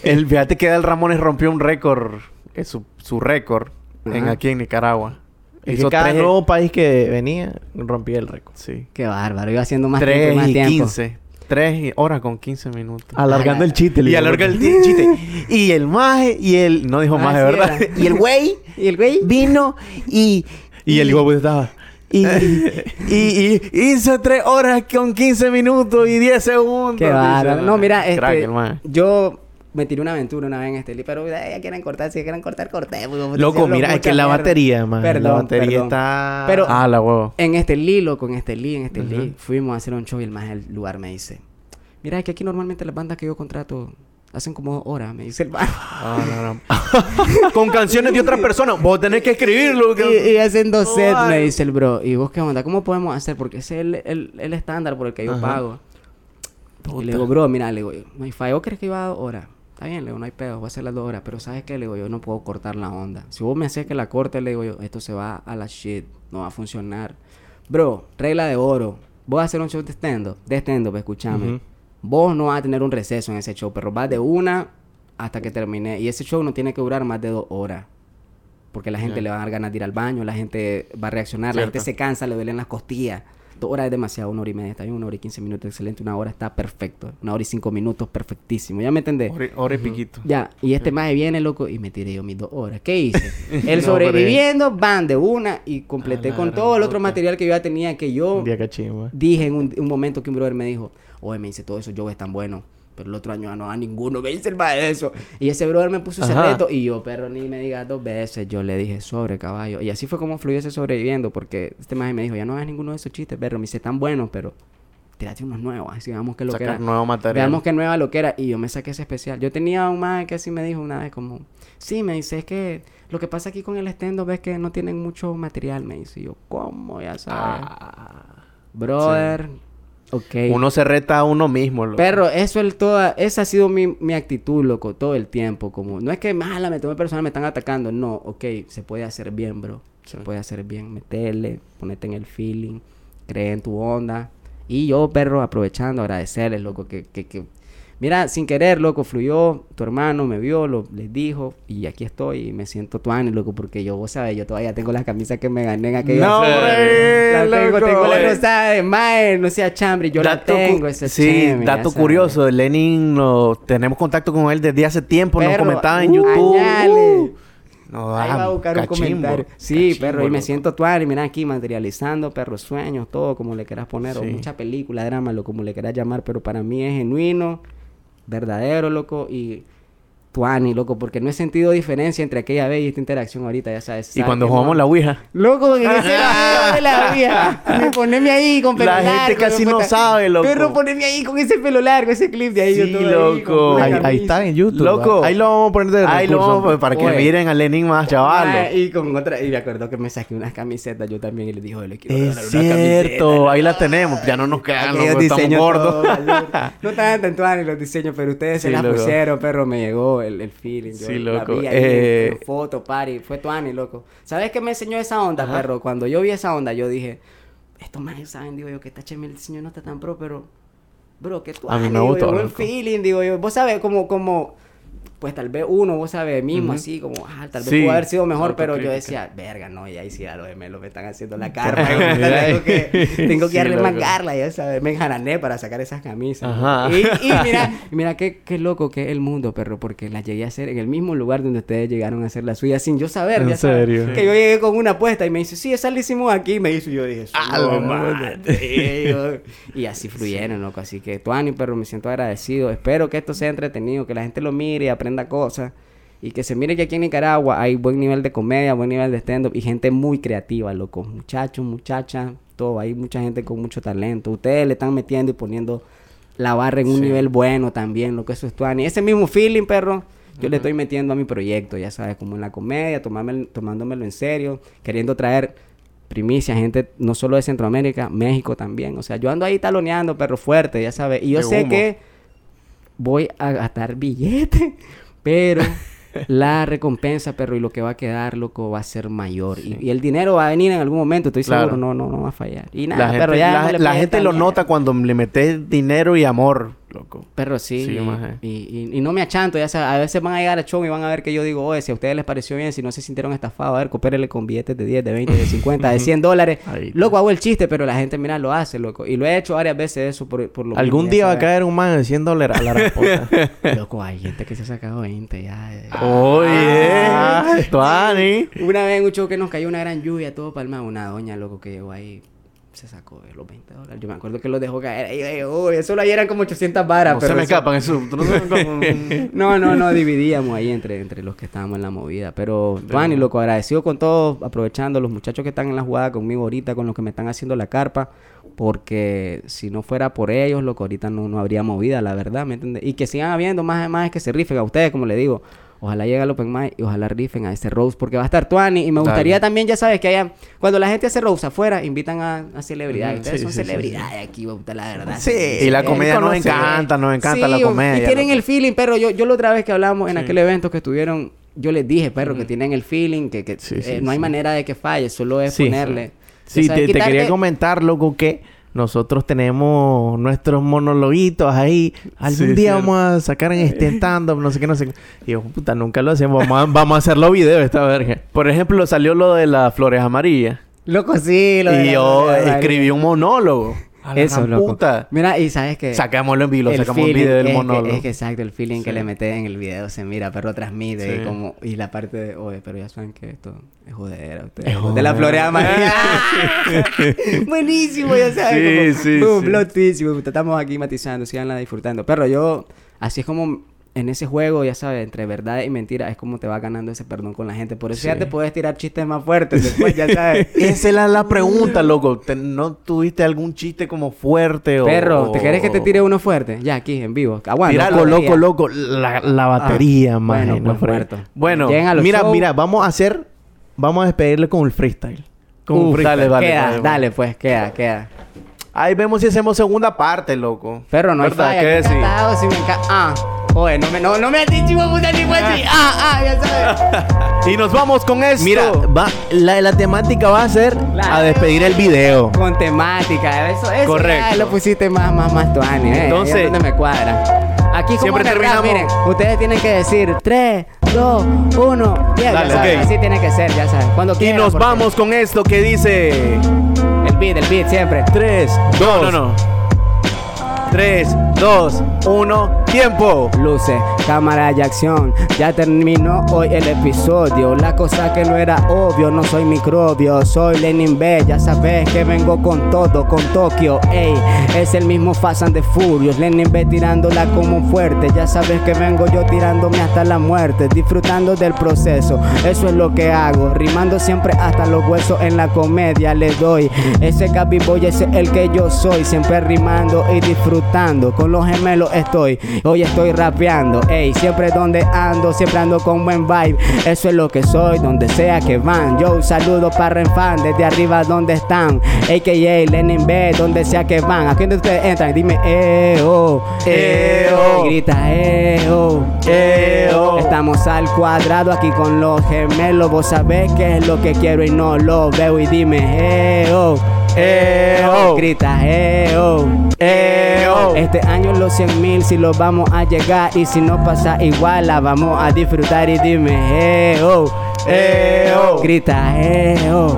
el, fíjate que Del Ramones rompió un récord. Eh, su, su récord. En, aquí en Nicaragua. Y que cada tres, nuevo país que venía rompía el récord. Sí. Qué bárbaro. Iba haciendo más tiempo y 3 más y tiempo. 15. 3 horas con 15 minutos. Alargando el chiste. Y alarga el chiste. Y el maje y el... No dijo Ah, maje, sí ¿verdad? era. Y el güey ¿Y el güey? vino y... Y el huevo estaba. Y, y, y hizo 3 horas con 15 minutos y 10 segundos. Qué bárbaro. No, mira, Crack, este, el maje. yo me tiré una aventura una vez en este pero ya quieren cortar, si quieren cortar, corté. como Loco, mira, es que la batería, man. Perdón, la batería perdón. está... Pero- Ah, la huevo. En este li, loco, en este li, en este li, Ujú. fuimos a hacer un show y el más del lugar me dice, mira, es que aquí normalmente las bandas que yo contrato hacen como dos horas, me dice el man. Ah, Con canciones de otra persona. Vos tenés que escribirlo. y, y hacen dos sets, me dice el bro. ¿Y vos qué onda? ¿Cómo podemos hacer? Porque ese es el, el, el estándar por el que yo Ajá. pago. Y le digo, bro, mira, le digo. ¿Vos crees que iba a dos horas? Está bien, le digo, no hay pedo, voy a hacer las dos horas. Pero ¿sabes qué? Le digo, yo no puedo cortar la onda. Si vos me haces que la corte, le digo yo, esto se va a la shit, no va a funcionar. Bro, regla de oro. Vos vas a hacer un show de stand-up, de stand-up, escúchame. Vos no vas a tener un receso en ese show, pero vas de una hasta que termine. Y ese show no tiene que durar más de dos horas. Porque la gente le va a dar ganas de ir al baño, la gente va a reaccionar, la gente se cansa, le duelen las costillas. Dos horas es demasiado, una hora y media está bien, una hora y quince minutos, excelente, una hora está perfecto, una hora y cinco minutos, perfectísimo, ¿ya me entendés? Hora, hora y piquito. Ya, y este maje viene, loco, y me tiré yo mis dos horas. ¿Qué hice? El No, sobreviviendo, van de una, y completé con todo el otro material que yo ya tenía, que yo dije en un, un momento que un brother me dijo, oye, me dice, todo eso yo es tan bueno. Pero el otro año no a ninguno me dice el eso. Y ese brother me puso ese Ajá. reto y yo, perro, ni me digas dos veces. Yo le dije, sobre caballo. Y así fue como fluyó ese sobreviviendo, porque este maje me dijo, ya no hagas ninguno de esos chistes, perro. Me dice, tan buenos, pero tírate unos nuevos. Así veamos qué lo que era. nuevo material. Veamos qué nueva lo que era. Y yo me saqué ese especial. Yo tenía un maje que así me dijo una vez, como, sí, me dice, es que lo que pasa aquí con el stand es que no tienen mucho material, me dice. Y yo, ¿cómo? Ya sabes. Brother, Uno se reta a uno mismo. loco. Perro, eso es toda, esa ha sido mi, mi actitud, loco, todo el tiempo. Como, no es que mala, me tomé personal, me están atacando. No, ok, se puede hacer bien, bro. Se Sí. puede hacer bien. Meterle, ponerte en el feeling, creer en tu onda. Y yo, perro, aprovechando, agradecerles, loco, que, que, que Mira, sin querer, loco, fluyó, tu hermano me vio, lo, les dijo, y aquí estoy, y me siento tuani, loco, porque yo, vos sabes, yo todavía tengo las camisas que me gané en aquella... No, hombre, La tengo, loco, tengo la rosada de Mae, no sea chambre, yo la Dato cu- tengo, ese Sí, cheme, ya dato curioso. Lenin, lo, tenemos contacto con él desde hace tiempo. nos Perro, comentaba en uh, YouTube. añale. No, Ahí ah, va a buscar un cachimbo, comentario. Sí, cachimbo, perro, y me loco. siento tuani, mira aquí materializando, perro, sueños, todo como le quieras poner, o Sí. mucha película, drama, lo como le quieras llamar, pero para mí es genuino, verdadero, loco, y tuani, loco, porque no he sentido diferencia entre aquella vez y esta interacción ahorita, ya sabes. Y cuando jugamos no- la Ouija. Loco, en ese de la vida. Me poneme ahí con pelo La gente largo. casi no puta. sabe, loco. Perro, poneme ahí con ese pelo largo, ese clip de ahí. Sí, yo todo ahí, loco. Ahí, ahí está en YouTube. Loco. Ahí lo vamos a poner de recurso. no, para que Oye. miren a Lenin más, chaval. Ah, y con otra, y me acuerdo que me saqué unas camisetas yo también y le dije, "Oye, le quiero Es una cierto, camiseta". ahí la tenemos. Ya no nos quedan, estamos gordos. no estaban tan los diseños, pero ustedes se las pusieron, perro, me llegó el, el feeling. Yo Sí, la loco. vi ahí Eh, foto, party, fue tuani, loco. ¿Sabes qué me enseñó esa onda, Ajá. perro? Cuando yo vi esa onda, yo dije, estos manes saben, digo yo, que esta cheme el diseño no está tan pro, pero, bro, que tú A mí me gustó, buen loco. feeling, digo yo. Vos sabes, como, como, pues tal vez uno, vos sabes, mismo así, como, ah, tal vez Sí, pudo haber sido mejor, pero yo decía, verga, no, y ahí sí a los gemelos me están haciendo la carpa. tengo que, tengo que Sí, darle loco. más garla, ya sabes. Me enjarané para sacar esas camisas. Ajá. Y, y mira, mira qué, qué loco que es el mundo, perro, porque las llegué a hacer en el mismo lugar donde ustedes llegaron a hacer las suyas sin yo saber, ¿En ya sabes. serio? Que yo llegué con una apuesta y me dice, sí, esa la hicimos aquí. Y me hizo, y yo dije, la mate". Y yo- Y así fluyeron, loco. Así que, Tuani, perro, me siento agradecido. Espero que esto sea entretenido, que la gente lo mire y aprenda cosas. Y que se mire que aquí en Nicaragua hay buen nivel de comedia, buen nivel de stand-up y gente muy creativa, loco. Muchachos, muchachas, todo. Hay mucha gente con mucho talento. Ustedes le están metiendo y poniendo la barra en un nivel bueno también, lo que eso es Tuani. Ese mismo feeling, perro, yo le estoy metiendo a mi proyecto, ya sabes, como en la comedia, tomarme- tomándomelo en serio, queriendo traer primicia, gente no solo de Centroamérica, México también. O sea, yo ando ahí taloneando, perro fuerte, ya sabes. Y yo De sé humo. que voy a gastar billete, pero la recompensa, perro, y lo que va a quedar, loco, va a ser mayor. Y, y el dinero va a venir en algún momento, estoy Claro. seguro, no, no, no va a fallar. Y nada, La gente, perro, ya la, no la gente lo nota cuando le metes dinero y amor, loco. Perro, sí. Sí, y, y, y- y no me achanto, ya sabes. A veces van a llegar a show y van a ver que yo digo, oye, si a ustedes les pareció bien, si no se sintieron estafados, a ver, coopérenle con billetes de 10, de 20, de 50, de 100 dólares. Loco, hago el chiste, pero la gente, mira, lo hace, loco. Y lo he hecho varias veces eso por, por lo Algún día va a caer un man de 100 dólares a la respuesta. Loco, hay gente que se ha sacado 20 ya. Oye, Tuani. Una vez en un show que nos cayó una gran lluvia, todo palma, una doña, loco, que llegó ahí, se sacó eh, los 20 dólares. Yo me acuerdo que los dejó caer. Y dije, uy, solo ahí eran como 800 varas. No se pero me eso- escapan eso. No No, no, no, dividíamos ahí entre, entre los que estábamos en la movida. Pero, Tuani, loco, agradecido con todos, aprovechando los muchachos que están en la jugada conmigo ahorita, con los que me están haciendo la carpa, porque si no fuera por ellos, loco, ahorita no, no habría movida, la verdad, ¿me entiendes? Y que sigan habiendo más, más que se rifen a ustedes, como le digo. Ojalá llegue al Open Mic y ojalá rifen a ese Rose, porque va a estar Tuani. Y me gustaría Dale. también, ya sabes, que haya... Cuando la gente hace Rose afuera, invitan a, a celebridades. Ustedes sí, son sí, sí, celebridades aquí, puta, la verdad. Sí, y la comedia nos encanta, nos encanta la Sí, comedia. Y tienen el feeling, pero yo, yo la otra vez que hablamos en Sí. aquel evento que estuvieron, yo les dije, perro, que tienen el feeling, que, que Sí, eh, sí, no hay sí. manera de que falle, solo es Sí. ponerle. Sí, te, te quería comentar, loco, que nosotros tenemos nuestros monologuitos ahí. Algún Sí, día cierto. vamos a sacar en este stand-up, no sé qué, no sé qué. Y yo, puta, nunca lo hacemos. Vamos a, vamos a hacerlo video esta verga. Por ejemplo, salió lo de las flores amarillas. Loco, sí, lo de Y yo escribí un monólogo. A la Eso, loco. puta. Mira, y sabes que... Sacámoslo en vivo, sacamos un video del es que- monólogo. es que exacto, el feeling que le metes en el video se mira, perro transmite Sí. y como y la parte de, oye, pero ya saben que esto es jodera, ustedes. Es de la floreada amarilla. Buenísimo, ya sabes. Sí, como, sí, boom, sí. estamos aquí matizando, síganla disfrutando. Pero yo, así es como en ese juego, ya sabes, entre verdad y mentira, es como te va ganando ese perdón con la gente. Por eso ya Sí. te puedes tirar chistes más fuertes después, ya sabes. Esa es la, la pregunta, loco. ¿Te- ¿No tuviste algún chiste como fuerte o...? Perro, ¿te querés que te tire uno fuerte? Ya, aquí, en vivo. Aguanta. Tíralo, loco, loco, loco. La, la batería, Ah, man. bueno, no pues. Bueno, Mira, shows. mira, vamos a hacer... Vamos a despedirle con el freestyle. Con un freestyle. dale, queda, dale, dale, pues, queda, queda. Ahí vemos si hacemos segunda parte, loco. Perro, no hay ¿Verdad? falla. ¿Qué enca- Ah, oye, no me, no, no me has dicho, puta, ni fue así. Ah, ah, ya sabes. Y nos vamos con esto. Mira, va, la, la temática va a ser Claro. a despedir el video. Con temática, eso, eso Correcto. ya lo pusiste más, más, más tuani, eh. Entonces- donde me cuadra. Aquí como Siempre rap, terminamos. miren, ustedes tienen que decir 3, 2, 1, ya, Dale, ya saben, ok. así tiene que ser, ya saben. Cuando Y quieran, nos porque- vamos con esto que dice... El beat, el beat, siempre. 3, 2, no, no. 3, 2, 1, tiempo. Luces, cámara y acción. Ya terminó hoy el episodio. La cosa que no era obvio, no soy microbio. Soy Lenin B, ya sabes que vengo con todo, con Tokio. Ey, es el mismo Fast and the Furious. Lenin B tirándola como fuerte. Ya sabes que vengo yo tirándome hasta la muerte. Disfrutando del proceso, eso es lo que hago. Rimando siempre hasta los huesos en la comedia le doy. Ese Gaby Boy, ese es el que yo soy. Siempre rimando y disfrutando. Con los gemelos estoy. Hoy estoy rapeando. Ey, siempre donde ando, siempre ando con buen vibe. Eso es lo que soy, donde sea que van. Yo saludo para Renfan, desde arriba donde están. AKA Lenin B, donde sea que van. Aquí donde ustedes entran, dime, eh, oh, Eh, oh. Y grita, eh, oh, Eh, oh. Estamos al cuadrado aquí con los gemelos. Vos sabés qué es lo que quiero y no lo veo. Y dime, eh, oh, Eh, oh. Grita, eh, oh, Eh, oh. Este año los 100 mil si lo vamos a llegar. Y si no pasa igual, la vamos a disfrutar. Y dime, Eh, oh. Grita, Eh, oh.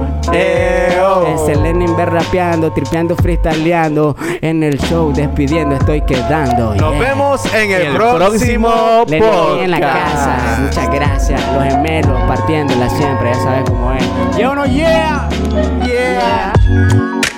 Es el Lenin B rapeando, tripeando, freestyleando. En el show despidiendo, estoy quedando. Nos yeah. vemos en el, el próximo, próximo podcast. en la casa. Muchas gracias. Los gemelos partiéndola siempre. Ya sabes cómo es. Yeah o no, yeah. Yeah. Thank you.